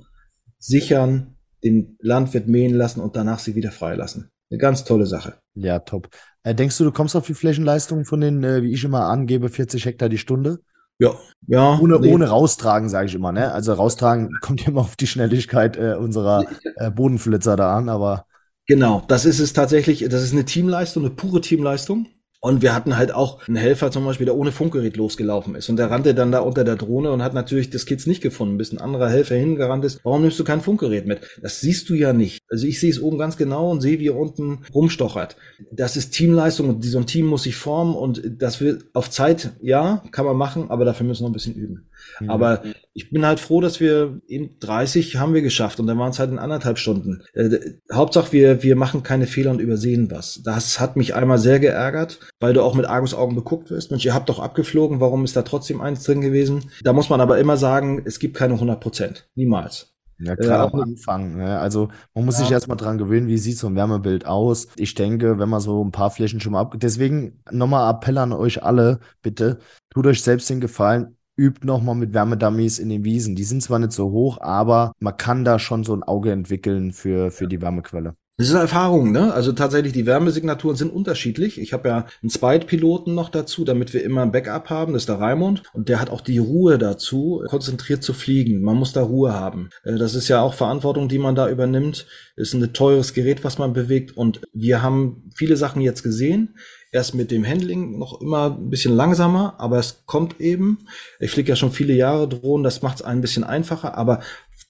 C: sichern, den Landwirt mähen lassen und danach sie wieder freilassen. Eine ganz tolle Sache.
B: Ja, top. Äh, denkst du, du kommst auf die Flächenleistung von den, äh, wie ich immer angebe, 40 Hektar die Stunde?
C: Ja, ja.
B: Ohne, nee. ohne raustragen, sage ich immer. Ne? Also raustragen kommt immer auf die Schnelligkeit äh, unserer äh, Bodenflitzer da an, aber.
C: Genau, das ist es tatsächlich. Das ist eine Teamleistung, eine pure Teamleistung. Und wir hatten halt auch einen Helfer zum Beispiel, der ohne Funkgerät losgelaufen ist. Und der rannte dann da unter der Drohne und hat natürlich das Kids nicht gefunden, bis ein anderer Helfer hingerannt ist. Warum nimmst du kein Funkgerät mit? Das siehst du ja nicht. Also ich sehe es oben ganz genau und sehe, wie er unten rumstochert. Das ist Teamleistung und so ein Team muss sich formen und das wird auf Zeit, ja, kann man machen, aber dafür müssen wir noch ein bisschen üben. Mhm. Aber ich bin halt froh, dass wir in 30 haben wir geschafft und dann waren es halt in anderthalb Stunden. Äh, Hauptsache, wir, wir machen keine Fehler und übersehen was. Das hat mich einmal sehr geärgert, weil du auch mit Argusaugen beguckt wirst. Mensch, ihr habt doch abgeflogen, warum ist da trotzdem eins drin gewesen? Da muss man aber immer sagen, es gibt keine 100 Prozent. Niemals.
B: Ja, gerade äh, am Anfang. Ne? Also man muss ja. sich erstmal dran gewöhnen, wie sieht so ein Wärmebild aus. Ich denke, wenn man so ein paar Flächen schon mal ab. Deswegen nochmal Appell an euch alle, bitte, tut euch selbst den Gefallen, übt nochmal mit Wärmedummies in den Wiesen. Die sind zwar nicht so hoch, aber man kann da schon so ein Auge entwickeln für, für die Wärmequelle.
C: Das ist Erfahrung, ne? Also tatsächlich, die Wärmesignaturen sind unterschiedlich. Ich habe ja einen Zweitpiloten noch dazu, damit wir immer ein Backup haben. Das ist der Raimund. Und der hat auch die Ruhe dazu, konzentriert zu fliegen. Man muss da Ruhe haben. Äh, das ist ja auch Verantwortung, die man da übernimmt. Ist ein teures Gerät, was man bewegt. Und wir haben viele Sachen jetzt gesehen erst mit dem Handling noch immer ein bisschen langsamer, aber es kommt eben. Ich fliege ja schon viele Jahre Drohnen, das macht es ein bisschen einfacher, aber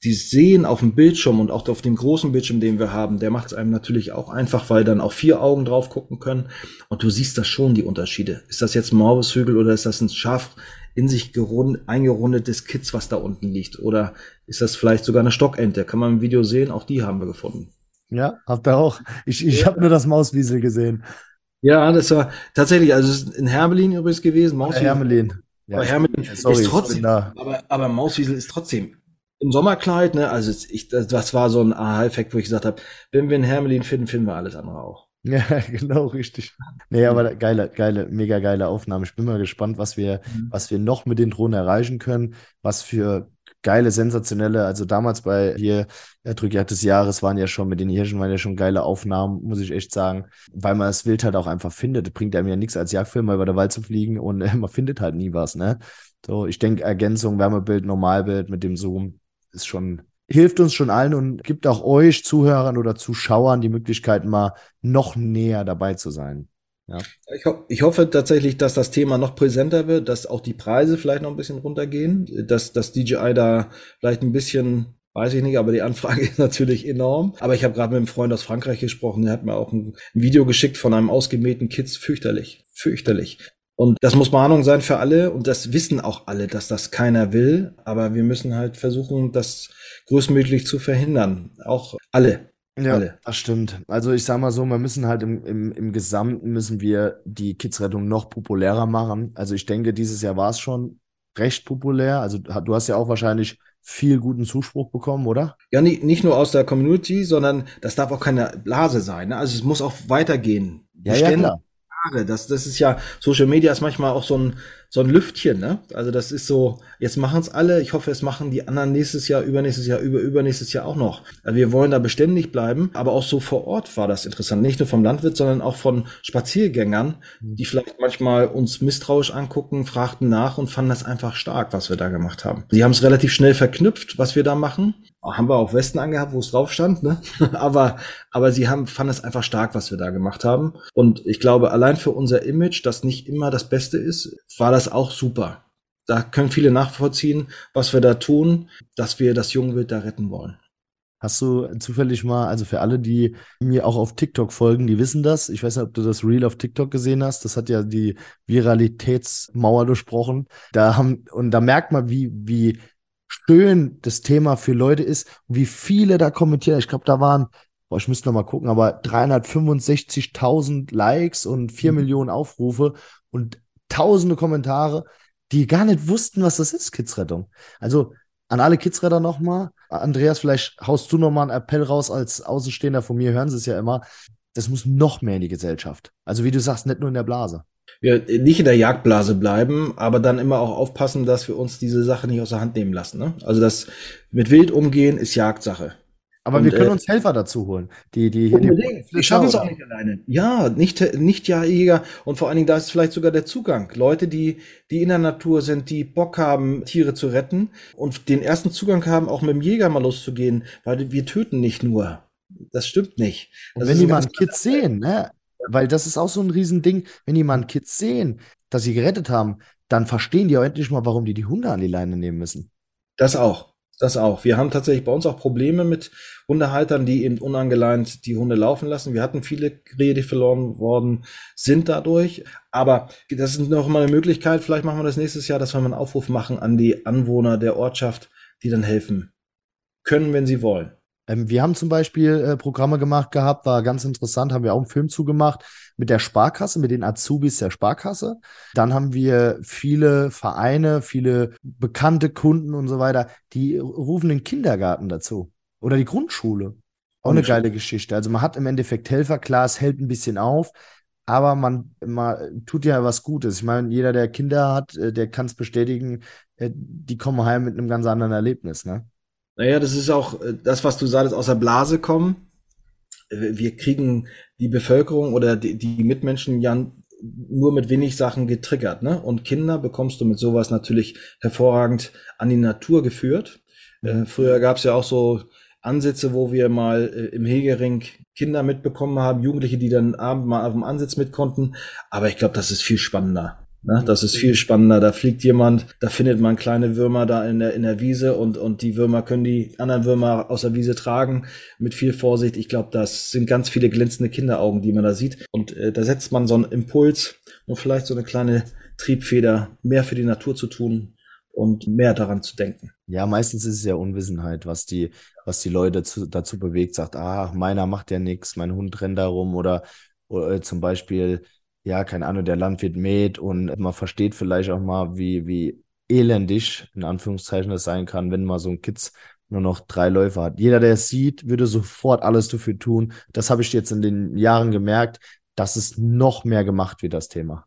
C: die Sehen auf dem Bildschirm und auch auf dem großen Bildschirm, den wir haben, der macht es einem natürlich auch einfach, weil dann auch vier Augen drauf gucken können. Und du siehst das schon, die Unterschiede. Ist das jetzt ein Morbishügel oder ist das ein scharf in sich gerund, eingerundetes Kitz, was da unten liegt? Oder ist das vielleicht sogar eine Stockente? Kann man im Video sehen, auch die haben wir gefunden.
B: Ja, habt ihr auch. Ich, ich ja. habe nur das Mauswiesel gesehen.
C: Ja, das war tatsächlich, also es ist in Hermelin übrigens gewesen.
B: Mauswiesel. Hermelin.
C: Ja, aber Hermelin sorry, ist trotzdem, aber, aber Mauswiesel ist trotzdem im Sommerkleid, ne? Also ich, das war so ein Aha-Effekt, wo ich gesagt habe, wenn wir in Hermelin finden, finden wir alles andere auch.
B: Ja, genau, richtig. Nee, aber geile, geile, mega geile Aufnahme. Ich bin mal gespannt, was wir, mhm. was wir noch mit den Drohnen erreichen können, was für geile, sensationelle, also damals bei hier Drückjagd des Jahres waren ja schon, mit den Hirschen waren ja schon geile Aufnahmen, muss ich echt sagen, weil man das Wild halt auch einfach findet. Bringt einem ja nichts als Jagdfilm mal über der Wald zu fliegen und äh, man findet halt nie was, ne? So, ich denke, Ergänzung, Wärmebild, Normalbild mit dem Zoom ist schon, hilft uns schon allen und gibt auch euch Zuhörern oder Zuschauern die Möglichkeit, mal noch näher dabei zu sein. Ja.
C: Ich, ho ich, hoffe tatsächlich, dass das Thema noch präsenter wird, dass auch die Preise vielleicht noch ein bisschen runtergehen, dass das DJI da vielleicht ein bisschen, weiß ich nicht, aber die Anfrage ist natürlich enorm. Aber ich habe gerade mit einem Freund aus Frankreich gesprochen, der hat mir auch ein, ein Video geschickt von einem ausgemähten Kids, fürchterlich, fürchterlich. Und das muss Mahnung sein für alle und das wissen auch alle, dass das keiner will. Aber wir müssen halt versuchen, das größtmöglich zu verhindern. Auch alle.
B: Ja, Alle. das stimmt. Also ich sag mal so, wir müssen halt im, im, im Gesamten müssen wir die Kidsrettung noch populärer machen. Also ich denke, dieses Jahr war es schon recht populär. Also du hast ja auch wahrscheinlich viel guten Zuspruch bekommen, oder?
C: Ja, nicht, nicht nur aus der Community, sondern das darf auch keine Blase sein. Ne? Also es muss auch weitergehen.
B: Ja, ja, klar.
C: Das, das ist ja, Social Media ist manchmal auch so ein, so ein Lüftchen, ne? Also das ist so, jetzt machen es alle. Ich hoffe, es machen die anderen nächstes Jahr, übernächstes Jahr, über übernächstes Jahr auch noch. Also wir wollen da beständig bleiben, aber auch so vor Ort war das interessant. Nicht nur vom Landwirt, sondern auch von Spaziergängern, mhm. die vielleicht manchmal uns misstrauisch angucken, fragten nach und fanden das einfach stark, was wir da gemacht haben. Sie haben es relativ schnell verknüpft, was wir da machen haben wir auch Westen angehabt, wo es drauf stand, ne? aber, aber sie haben, fanden es einfach stark, was wir da gemacht haben. Und ich glaube, allein für unser Image, das nicht immer das Beste ist, war das auch super. Da können viele nachvollziehen, was wir da tun, dass wir das Jungwild da retten wollen.
B: Hast du zufällig mal, also für alle, die mir auch auf TikTok folgen, die wissen das. Ich weiß nicht, ob du das Reel auf TikTok gesehen hast. Das hat ja die Viralitätsmauer durchbrochen. Da haben, und da merkt man, wie, wie schön das Thema für Leute ist und wie viele da kommentieren. Ich glaube, da waren, boah, ich müsste noch mal gucken, aber 365.000 Likes und 4 mhm. Millionen Aufrufe und tausende Kommentare, die gar nicht wussten, was das ist, Kidsrettung. Also an alle Kidsretter nochmal. Andreas, vielleicht haust du nochmal einen Appell raus als Außenstehender von mir, hören sie es ja immer. Das muss noch mehr in die Gesellschaft. Also wie du sagst, nicht nur in der Blase
C: wir nicht in der Jagdblase bleiben, aber dann immer auch aufpassen, dass wir uns diese Sache nicht aus der Hand nehmen lassen. Ne? Also das mit Wild umgehen ist Jagdsache.
B: Aber und, wir können äh, uns Helfer dazu holen. Die, die,
C: die, die schaffen es auch nicht alleine. Ja, nicht, nicht Jäger. Und vor allen Dingen, da ist vielleicht sogar der Zugang. Leute, die, die in der Natur sind, die Bock haben, Tiere zu retten und den ersten Zugang haben, auch mit dem Jäger mal loszugehen, weil wir töten nicht nur. Das stimmt nicht.
B: Das und wenn die mal Kids sehen, ne? Weil das ist auch so ein Riesending, wenn die mal einen Kids sehen, dass sie gerettet haben, dann verstehen die auch endlich mal, warum die die Hunde an die Leine nehmen müssen.
C: Das auch. Das auch. Wir haben tatsächlich bei uns auch Probleme mit Hundehaltern, die eben unangeleint die Hunde laufen lassen. Wir hatten viele Rehe, die verloren worden sind dadurch. Aber das ist noch mal eine Möglichkeit. Vielleicht machen wir das nächstes Jahr, dass wir mal einen Aufruf machen an die Anwohner der Ortschaft, die dann helfen können, wenn sie wollen.
B: Ähm, wir haben zum Beispiel äh, Programme gemacht gehabt, war ganz interessant, haben wir auch einen Film zugemacht mit der Sparkasse, mit den Azubis der Sparkasse. Dann haben wir viele Vereine, viele bekannte Kunden und so weiter, die rufen den Kindergarten dazu oder die Grundschule. Auch eine geile Geschichte. Also man hat im Endeffekt Helfer, klar, es hält ein bisschen auf, aber man, man tut ja was Gutes. Ich meine, jeder, der Kinder hat, äh, der kann es bestätigen, äh, die kommen heim mit einem ganz anderen Erlebnis, ne?
C: Naja, das ist auch äh, das, was du sagtest, aus der Blase kommen. Äh, wir kriegen die Bevölkerung oder die, die Mitmenschen ja nur mit wenig Sachen getriggert. Ne? Und Kinder bekommst du mit sowas natürlich hervorragend an die Natur geführt. Äh, früher gab es ja auch so Ansätze, wo wir mal äh, im Hegering Kinder mitbekommen haben, Jugendliche, die dann abend mal auf dem Ansitz mit konnten. Aber ich glaube, das ist viel spannender. Ne? Das ist viel spannender. Da fliegt jemand, da findet man kleine Würmer da in der, in der Wiese und, und die Würmer können die anderen Würmer aus der Wiese tragen mit viel Vorsicht. Ich glaube, das sind ganz viele glänzende Kinderaugen, die man da sieht. Und äh, da setzt man so einen Impuls und vielleicht so eine kleine Triebfeder, mehr für die Natur zu tun und mehr daran zu denken.
B: Ja, meistens ist es ja Unwissenheit, was die, was die Leute zu, dazu bewegt, sagt, ah, meiner macht ja nichts, mein Hund rennt da rum oder, oder zum Beispiel ja, keine Ahnung, der Landwirt mäht und man versteht vielleicht auch mal, wie, wie elendig, in Anführungszeichen, das sein kann, wenn mal so ein Kids nur noch drei Läufer hat. Jeder, der es sieht, würde sofort alles dafür tun. Das habe ich jetzt in den Jahren gemerkt, dass es noch mehr gemacht wird, das Thema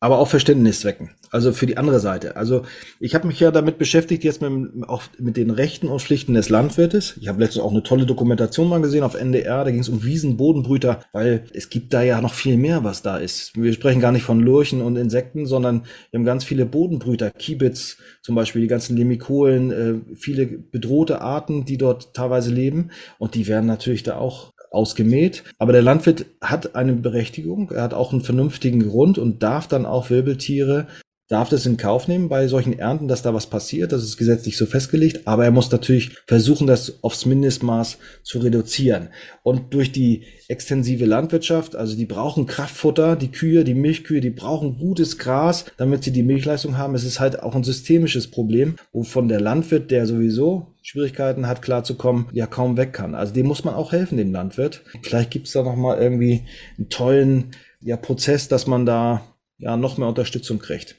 C: aber auch Verständniszwecken. Also für die andere Seite. Also ich habe mich ja damit beschäftigt jetzt mit, auch mit den Rechten und Pflichten des Landwirtes. Ich habe letztens auch eine tolle Dokumentation mal gesehen auf NDR. Da ging es um Wiesenbodenbrüter, weil es gibt da ja noch viel mehr, was da ist. Wir sprechen gar nicht von Lurchen und Insekten, sondern wir haben ganz viele Bodenbrüter, Kiebitz zum Beispiel, die ganzen Lemikolen, äh, viele bedrohte Arten, die dort teilweise leben. Und die werden natürlich da auch ausgemäht. Aber der Landwirt hat eine Berechtigung, er hat auch einen vernünftigen Grund und darf dann auch Wirbeltiere darf das in Kauf nehmen bei solchen Ernten, dass da was passiert. Das ist gesetzlich so festgelegt. Aber er muss natürlich versuchen, das aufs Mindestmaß zu reduzieren. Und durch die extensive Landwirtschaft, also die brauchen Kraftfutter, die Kühe, die Milchkühe, die brauchen gutes Gras, damit sie die Milchleistung haben. Es ist halt auch ein systemisches Problem, wovon der Landwirt, der sowieso Schwierigkeiten hat, klarzukommen, ja kaum weg kann. Also dem muss man auch helfen, dem Landwirt. Vielleicht gibt es da nochmal irgendwie einen tollen ja, Prozess, dass man da ja noch mehr Unterstützung kriegt.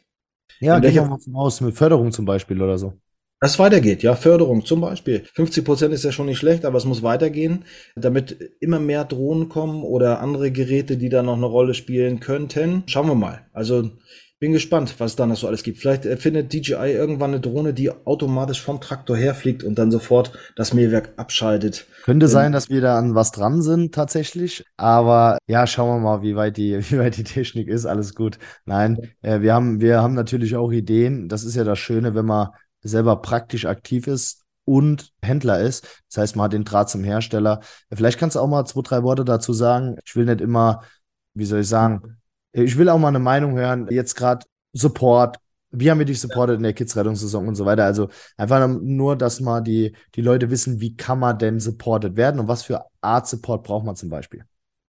B: Ja, gehen wir mal von aus, mit Förderung zum Beispiel oder so.
C: Das weitergeht, ja, Förderung zum Beispiel. 50 Prozent ist ja schon nicht schlecht, aber es muss weitergehen, damit immer mehr Drohnen kommen oder andere Geräte, die da noch eine Rolle spielen könnten. Schauen wir mal. Also bin gespannt, was es da noch so alles gibt. Vielleicht findet DJI irgendwann eine Drohne, die automatisch vom Traktor herfliegt und dann sofort das Mähwerk abschaltet.
B: Könnte ähm, sein, dass wir da an was dran sind tatsächlich. Aber ja, schauen wir mal, wie weit die, wie weit die Technik ist. Alles gut. Nein, äh, wir haben, wir haben natürlich auch Ideen. Das ist ja das Schöne, wenn man selber praktisch aktiv ist und Händler ist. Das heißt, man hat den Draht zum Hersteller. Vielleicht kannst du auch mal zwei, drei Worte dazu sagen. Ich will nicht immer, wie soll ich sagen, ich will auch mal eine Meinung hören. Jetzt gerade Support. Wie haben wir dich supportet in der Kids-Rettungssaison und so weiter? Also einfach nur, dass mal die, die Leute wissen, wie kann man denn supported werden und was für Art Support braucht man zum Beispiel?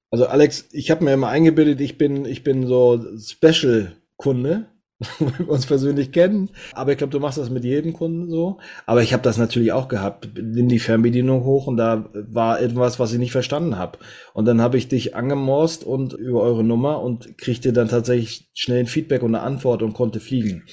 C: Also Alex, ich habe mir immer eingebildet, ich bin, ich bin so Special-Kunde weil wir uns persönlich kennen. Aber ich glaube, du machst das mit jedem Kunden so. Aber ich habe das natürlich auch gehabt. Nimm die Fernbedienung hoch und da war etwas, was ich nicht verstanden habe. Und dann habe ich dich angemorst und über eure Nummer und kriegte dann tatsächlich schnell ein Feedback und eine Antwort und konnte fliegen.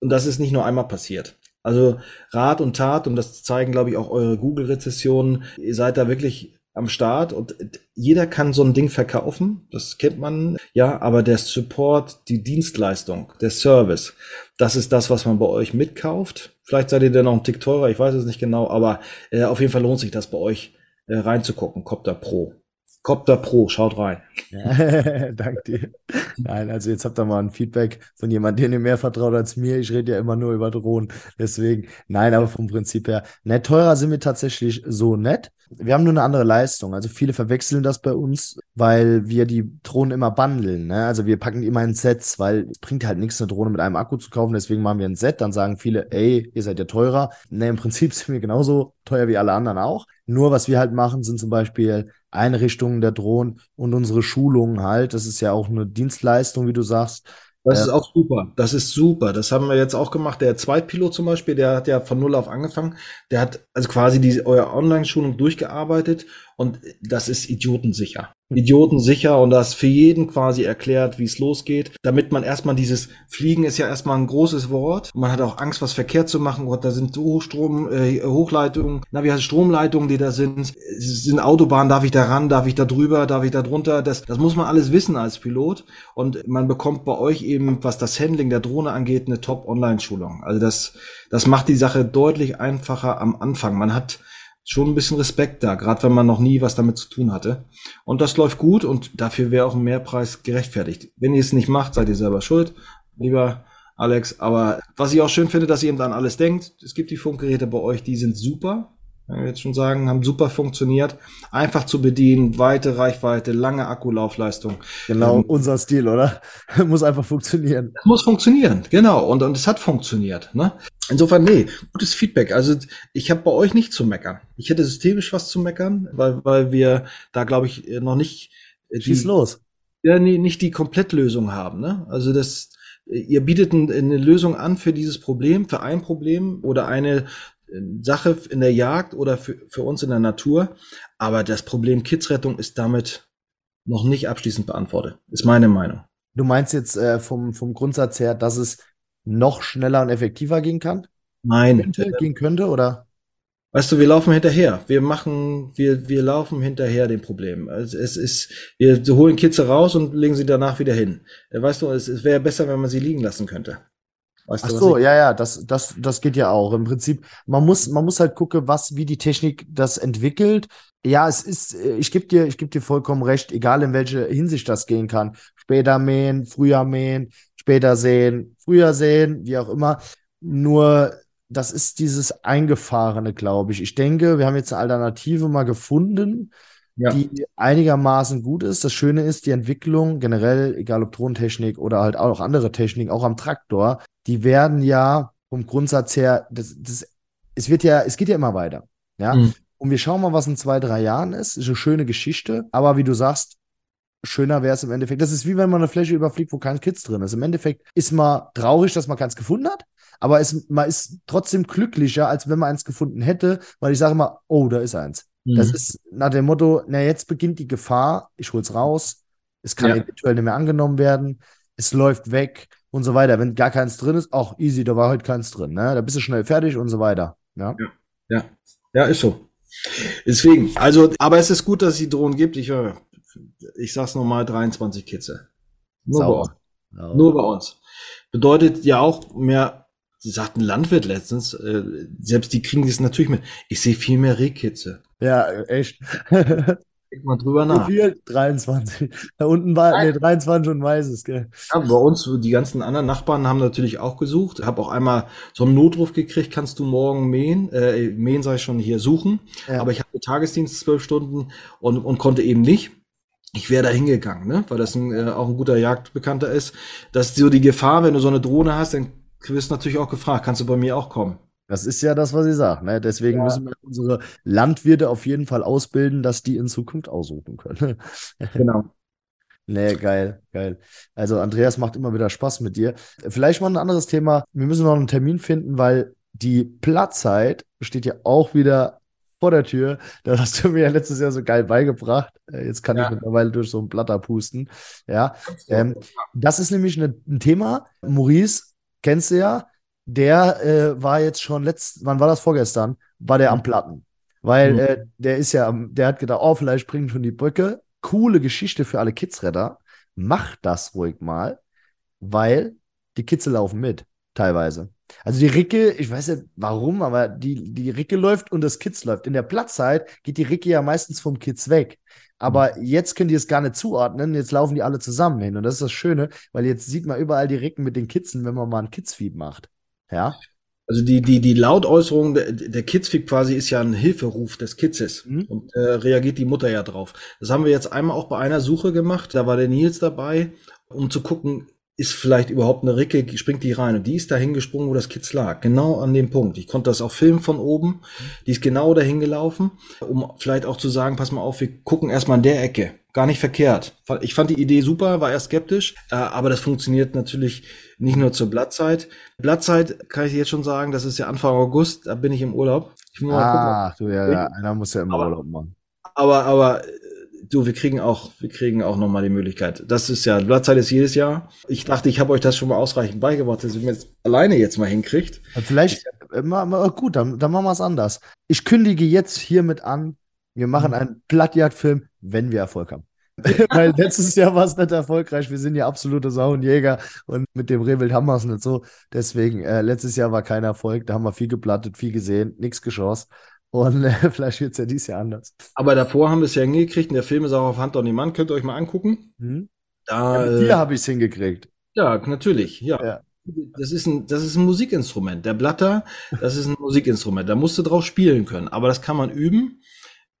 C: Und das ist nicht nur einmal passiert. Also Rat und Tat, und das zeigen, glaube ich, auch eure Google-Rezessionen, ihr seid da wirklich am Start und jeder kann so ein Ding verkaufen, das kennt man, ja, aber der Support, die Dienstleistung, der Service, das ist das, was man bei euch mitkauft. Vielleicht seid ihr dann noch ein Tick teurer, ich weiß es nicht genau, aber äh, auf jeden Fall lohnt sich das bei euch äh, reinzugucken, Copter Pro. Copter Pro, schaut rein.
B: Danke dir. Nein, also jetzt habt ihr mal ein Feedback von jemandem, dem ihr mehr vertraut als mir. Ich rede ja immer nur über Drohnen. Deswegen, nein, aber vom Prinzip her, nett teurer sind wir tatsächlich so nett. Wir haben nur eine andere Leistung. Also viele verwechseln das bei uns, weil wir die Drohnen immer bundeln. Ne? Also wir packen die immer in Sets, weil es bringt halt nichts, eine Drohne mit einem Akku zu kaufen. Deswegen machen wir ein Set. Dann sagen viele, ey, ihr seid ja teurer. Ne, im Prinzip sind wir genauso teuer wie alle anderen auch. Nur was wir halt machen, sind zum Beispiel Einrichtungen der Drohnen und unsere Schulungen halt. Das ist ja auch eine Dienstleistung, wie du sagst.
C: Das ist auch super. Das ist super. Das haben wir jetzt auch gemacht. Der Zweitpilot zum Beispiel, der hat ja von Null auf angefangen. Der hat also quasi die, eure Online-Schulung durchgearbeitet und das ist idiotensicher. Idiotensicher und das für jeden quasi erklärt, wie es losgeht, damit man erstmal dieses Fliegen ist ja erstmal ein großes Wort. Man hat auch Angst, was verkehrt zu machen. Gott, da sind Hochstrom, äh, Hochleitungen, na, wie heißt Stromleitungen, die da sind. Es sind Autobahnen, darf ich da ran, darf ich da drüber, darf ich da drunter? Das, das muss man alles wissen als Pilot. Und man bekommt bei euch eben, was das Handling der Drohne angeht, eine Top-Online-Schulung. Also das, das macht die Sache deutlich einfacher am Anfang. Man hat schon ein bisschen Respekt da, gerade wenn man noch nie was damit zu tun hatte. Und das läuft gut und dafür wäre auch ein Mehrpreis gerechtfertigt. Wenn ihr es nicht macht, seid ihr selber schuld, lieber Alex. Aber was ich auch schön finde, dass ihr eben dann alles denkt. Es gibt die Funkgeräte bei euch, die sind super kann ich jetzt schon sagen, haben super funktioniert. Einfach zu bedienen, weite Reichweite, lange Akkulaufleistung.
B: Genau, ähm, unser Stil, oder? muss einfach funktionieren.
C: Muss funktionieren, genau. Und, und es hat funktioniert. Ne? Insofern, nee, gutes Feedback. Also ich habe bei euch nicht zu meckern. Ich hätte systemisch was zu meckern, weil, weil wir da, glaube ich, noch nicht.
B: Äh, die, Schieß los.
C: Ja, nee, nicht die Komplettlösung haben. Ne? Also das, ihr bietet eine Lösung an für dieses Problem, für ein Problem oder eine Sache in der Jagd oder für, für uns in der Natur. Aber das Problem Kidsrettung ist damit noch nicht abschließend beantwortet, ist meine Meinung.
B: Du meinst jetzt äh, vom, vom Grundsatz her, dass es noch schneller und effektiver gehen kann?
C: Nein.
B: Könnte, gehen könnte, oder?
C: Weißt du, wir laufen hinterher. Wir machen, wir, wir laufen hinterher dem Problem. Also es ist, wir holen Kitze raus und legen sie danach wieder hin. Weißt du, es, es wäre besser, wenn man sie liegen lassen könnte.
B: Weißt Ach du, so, ja, ja, das, das, das geht ja auch. Im Prinzip, man muss, man muss halt gucken, was, wie die Technik das entwickelt. Ja, es ist, ich gebe dir, ich gebe dir vollkommen recht, egal in welche Hinsicht das gehen kann. Später mähen, früher mähen, später sehen, früher sehen, wie auch immer. Nur, das ist dieses Eingefahrene, glaube ich. Ich denke, wir haben jetzt eine Alternative mal gefunden, ja. die einigermaßen gut ist. Das Schöne ist, die Entwicklung generell, egal ob Drohnentechnik oder halt auch andere Technik, auch am Traktor, die werden ja vom Grundsatz her, das, das, es wird ja, es geht ja immer weiter. Ja. Mhm. Und wir schauen mal, was in zwei, drei Jahren ist. Ist eine schöne Geschichte. Aber wie du sagst, schöner wäre es im Endeffekt. Das ist wie wenn man eine Fläche überfliegt, wo kein Kids drin ist. Im Endeffekt ist man traurig, dass man keins gefunden hat. Aber es, man ist trotzdem glücklicher, als wenn man eins gefunden hätte, weil ich sage mal, oh, da ist eins. Mhm. Das ist nach dem Motto, na, jetzt beginnt die Gefahr, ich hol's raus, es kann ja. eventuell nicht mehr angenommen werden, es läuft weg und so weiter. Wenn gar keins drin ist, auch easy, da war heute keins drin. Ne? Da bist du schnell fertig und so weiter. Ja,
C: ja, ja, ja ist so. Deswegen, also, aber es ist gut, dass es die Drohnen gibt. Ich, äh, ich sag's nochmal, 23 Kitze.
B: Sauber.
C: Ja. Nur bei uns. Bedeutet ja auch mehr, sie sagten Landwirt letztens, äh, selbst die kriegen das natürlich mit. Ich sehe viel mehr Rehkitze.
B: Ja, echt.
C: Denk mal drüber nach.
B: Wie viel? 23. Da unten war, nee, 23 und weißes, gell?
C: Ja, bei uns, die ganzen anderen Nachbarn haben natürlich auch gesucht. Ich habe auch einmal so einen Notruf gekriegt, kannst du morgen mähen? Äh, mähen ich schon hier suchen. Ja. Aber ich hatte Tagesdienst zwölf Stunden und, und konnte eben nicht. Ich wäre da hingegangen, ne? weil das ein, äh, auch ein guter Jagdbekannter ist. Das ist so die Gefahr, wenn du so eine Drohne hast, dann wirst du natürlich auch gefragt, kannst du bei mir auch kommen?
B: Das ist ja das, was ich sage. Ne? Deswegen ja. müssen wir unsere Landwirte auf jeden Fall ausbilden, dass die in Zukunft aussuchen können.
C: Genau.
B: Nee, geil, geil. Also Andreas macht immer wieder Spaß mit dir. Vielleicht mal ein anderes Thema. Wir müssen noch einen Termin finden, weil die Plattzeit steht ja auch wieder vor der Tür. Das hast du mir ja letztes Jahr so geil beigebracht. Äh, jetzt kann ja. ich mittlerweile durch so ein Blatter pusten. Ja, ähm, das ist nämlich eine, ein Thema. Maurice, kennst du ja, der äh, war jetzt schon letzt, wann war das vorgestern? War der am mhm. Platten. Weil mhm. äh, der ist ja, der hat gedacht, oh, vielleicht springen schon die Brücke. Coole Geschichte für alle Kidsretter. Macht das ruhig mal, weil die Kids laufen mit, teilweise. Also die Ricke, ich weiß nicht warum, aber die, die Ricke läuft und das Kids läuft. In der Platzzeit geht die Ricke ja meistens vom Kids weg. Aber jetzt können die es gar nicht zuordnen. Jetzt laufen die alle zusammen hin. Und das ist das Schöne, weil jetzt sieht man überall die Ricken mit den Kidsen, wenn man mal ein Kidsfeed macht. Ja.
C: Also die, die, die Lautäußerung der, der quasi ist ja ein Hilferuf des Kidzes mhm. und äh, reagiert die Mutter ja drauf. Das haben wir jetzt einmal auch bei einer Suche gemacht. Da war der Nils dabei, um zu gucken, ist vielleicht überhaupt eine Ricke, springt die rein. Und die ist dahin gesprungen, wo das Kitz lag. Genau an dem Punkt. Ich konnte das auch filmen von oben. Die ist genau dahin gelaufen, um vielleicht auch zu sagen, pass mal auf, wir gucken erstmal an der Ecke. Gar nicht verkehrt. Ich fand die Idee super, war erst skeptisch, äh, aber das funktioniert natürlich nicht nur zur Blattzeit. Blattzeit kann ich jetzt schon sagen, das ist ja Anfang August, da bin ich im Urlaub. Ich
B: muss mal ah, gucken. du, ja, ja, einer muss ja im aber, Urlaub machen.
C: Aber, aber du, wir kriegen auch, wir kriegen auch nochmal die Möglichkeit. Das ist ja, Blattzeit ist jedes Jahr. Ich dachte, ich habe euch das schon mal ausreichend beigebracht, dass ihr mir jetzt alleine jetzt mal hinkriegt.
B: Vielleicht, äh, gut, dann, dann machen wir es anders. Ich kündige jetzt hiermit an, wir machen mhm. einen Blattjagdfilm, wenn wir Erfolg haben. Weil letztes Jahr war es nicht erfolgreich. Wir sind ja absolute Sauenjäger und mit dem Rehwild haben wir es nicht so. Deswegen, äh, letztes Jahr war kein Erfolg. Da haben wir viel geblattet, viel gesehen, nichts geschossen. Und äh, vielleicht wird es ja dieses Jahr anders.
C: Aber davor haben wir es ja hingekriegt und der Film ist auch auf Hand on Demand. Könnt ihr euch mal angucken.
B: Mhm. Da, ja, mit dir habe ich es hingekriegt.
C: Ja, natürlich. Ja. ja. Das ist, ein, das ist ein Musikinstrument. Der Blatter, das ist ein Musikinstrument. Da musst du drauf spielen können. Aber das kann man üben,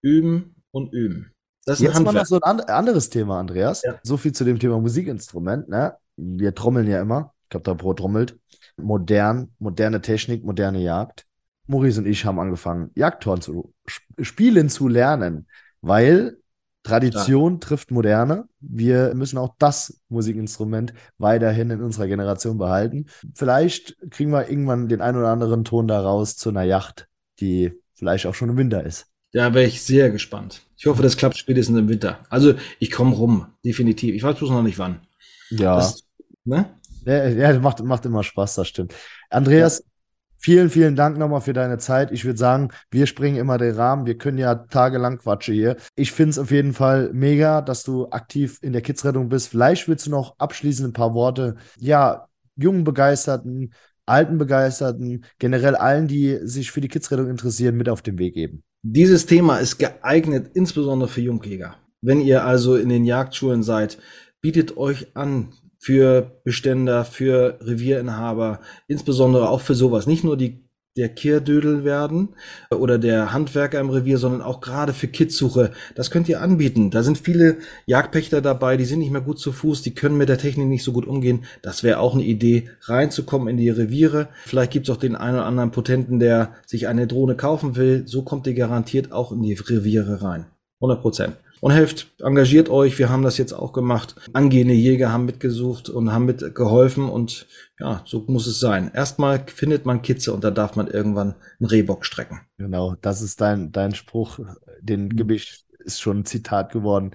C: üben und üben.
B: Das ist Jetzt mal noch so ein anderes Thema, Andreas. Ja. So viel zu dem Thema Musikinstrument. Ne? Wir trommeln ja immer. Ich habe da Pro trommelt. Modern, moderne Technik, moderne Jagd. Maurice und ich haben angefangen, Jagdhorn zu spielen zu lernen, weil Tradition ja. trifft Moderne. Wir müssen auch das Musikinstrument weiterhin in unserer Generation behalten. Vielleicht kriegen wir irgendwann den einen oder anderen Ton daraus zu einer Yacht, die vielleicht auch schon im Winter ist.
C: Da wäre ich sehr gespannt. Ich hoffe, das klappt spätestens im Winter. Also ich komme rum, definitiv. Ich weiß bloß noch nicht wann.
B: Ja. Das, ne? Ja, ja macht, macht immer Spaß, das stimmt. Andreas, ja. Vielen, vielen Dank nochmal für deine Zeit. Ich würde sagen, wir springen immer den Rahmen. Wir können ja tagelang quatschen hier. Ich finde es auf jeden Fall mega, dass du aktiv in der Kidsrettung bist. Vielleicht willst du noch abschließend ein paar Worte, ja, jungen Begeisterten, alten Begeisterten, generell allen, die sich für die Kidsrettung interessieren, mit auf den Weg geben.
C: Dieses Thema ist geeignet insbesondere für Jungjäger. Wenn ihr also in den Jagdschulen seid, bietet euch an für Beständer, für Revierinhaber, insbesondere auch für sowas. Nicht nur die der Kehrdödel werden oder der Handwerker im Revier, sondern auch gerade für Kidssuche. Das könnt ihr anbieten. Da sind viele Jagdpächter dabei, die sind nicht mehr gut zu Fuß, die können mit der Technik nicht so gut umgehen. Das wäre auch eine Idee, reinzukommen in die Reviere. Vielleicht gibt es auch den einen oder anderen Potenten, der sich eine Drohne kaufen will. So kommt ihr garantiert auch in die Reviere rein. 100 Prozent und helft, engagiert euch. Wir haben das jetzt auch gemacht. Angehende Jäger haben mitgesucht und haben mitgeholfen und ja, so muss es sein. Erstmal findet man Kitze und da darf man irgendwann einen Rehbock strecken.
B: Genau, das ist dein, dein Spruch. Den mhm. Gewicht ist schon ein Zitat geworden.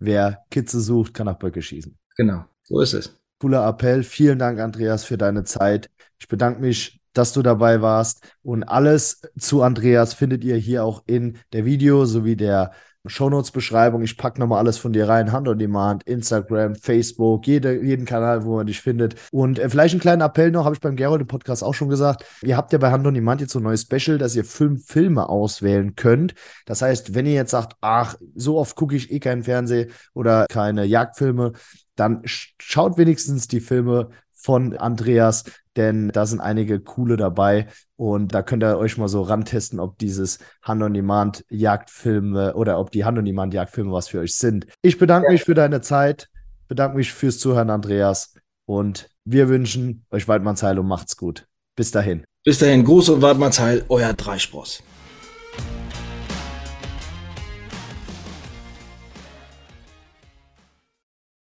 B: Wer Kitze sucht, kann nach Böcke schießen.
C: Genau, so ist es.
B: Cooler Appell. Vielen Dank, Andreas, für deine Zeit. Ich bedanke mich dass du dabei warst. Und alles zu Andreas findet ihr hier auch in der Video sowie der Shownotes-Beschreibung. Ich packe nochmal alles von dir rein. Hand on Demand, Instagram, Facebook, jede, jeden Kanal, wo man dich findet. Und äh, vielleicht einen kleinen Appell noch, habe ich beim Gerold Podcast auch schon gesagt. Ihr habt ja bei Hand on Demand jetzt so ein neues Special, dass ihr fünf Filme auswählen könnt. Das heißt, wenn ihr jetzt sagt, ach, so oft gucke ich eh keinen Fernseh oder keine Jagdfilme, dann schaut wenigstens die Filme von Andreas, denn da sind einige coole dabei und da könnt ihr euch mal so rantesten, ob dieses Hand-on-Demand Jagdfilme oder ob die Hand-on-Demand Jagdfilme was für euch sind. Ich bedanke ja. mich für deine Zeit, bedanke mich fürs Zuhören, Andreas und wir wünschen euch Waldmannsheil und macht's gut. Bis dahin.
C: Bis dahin, Gruß und Waldmannsheil, euer Dreispross.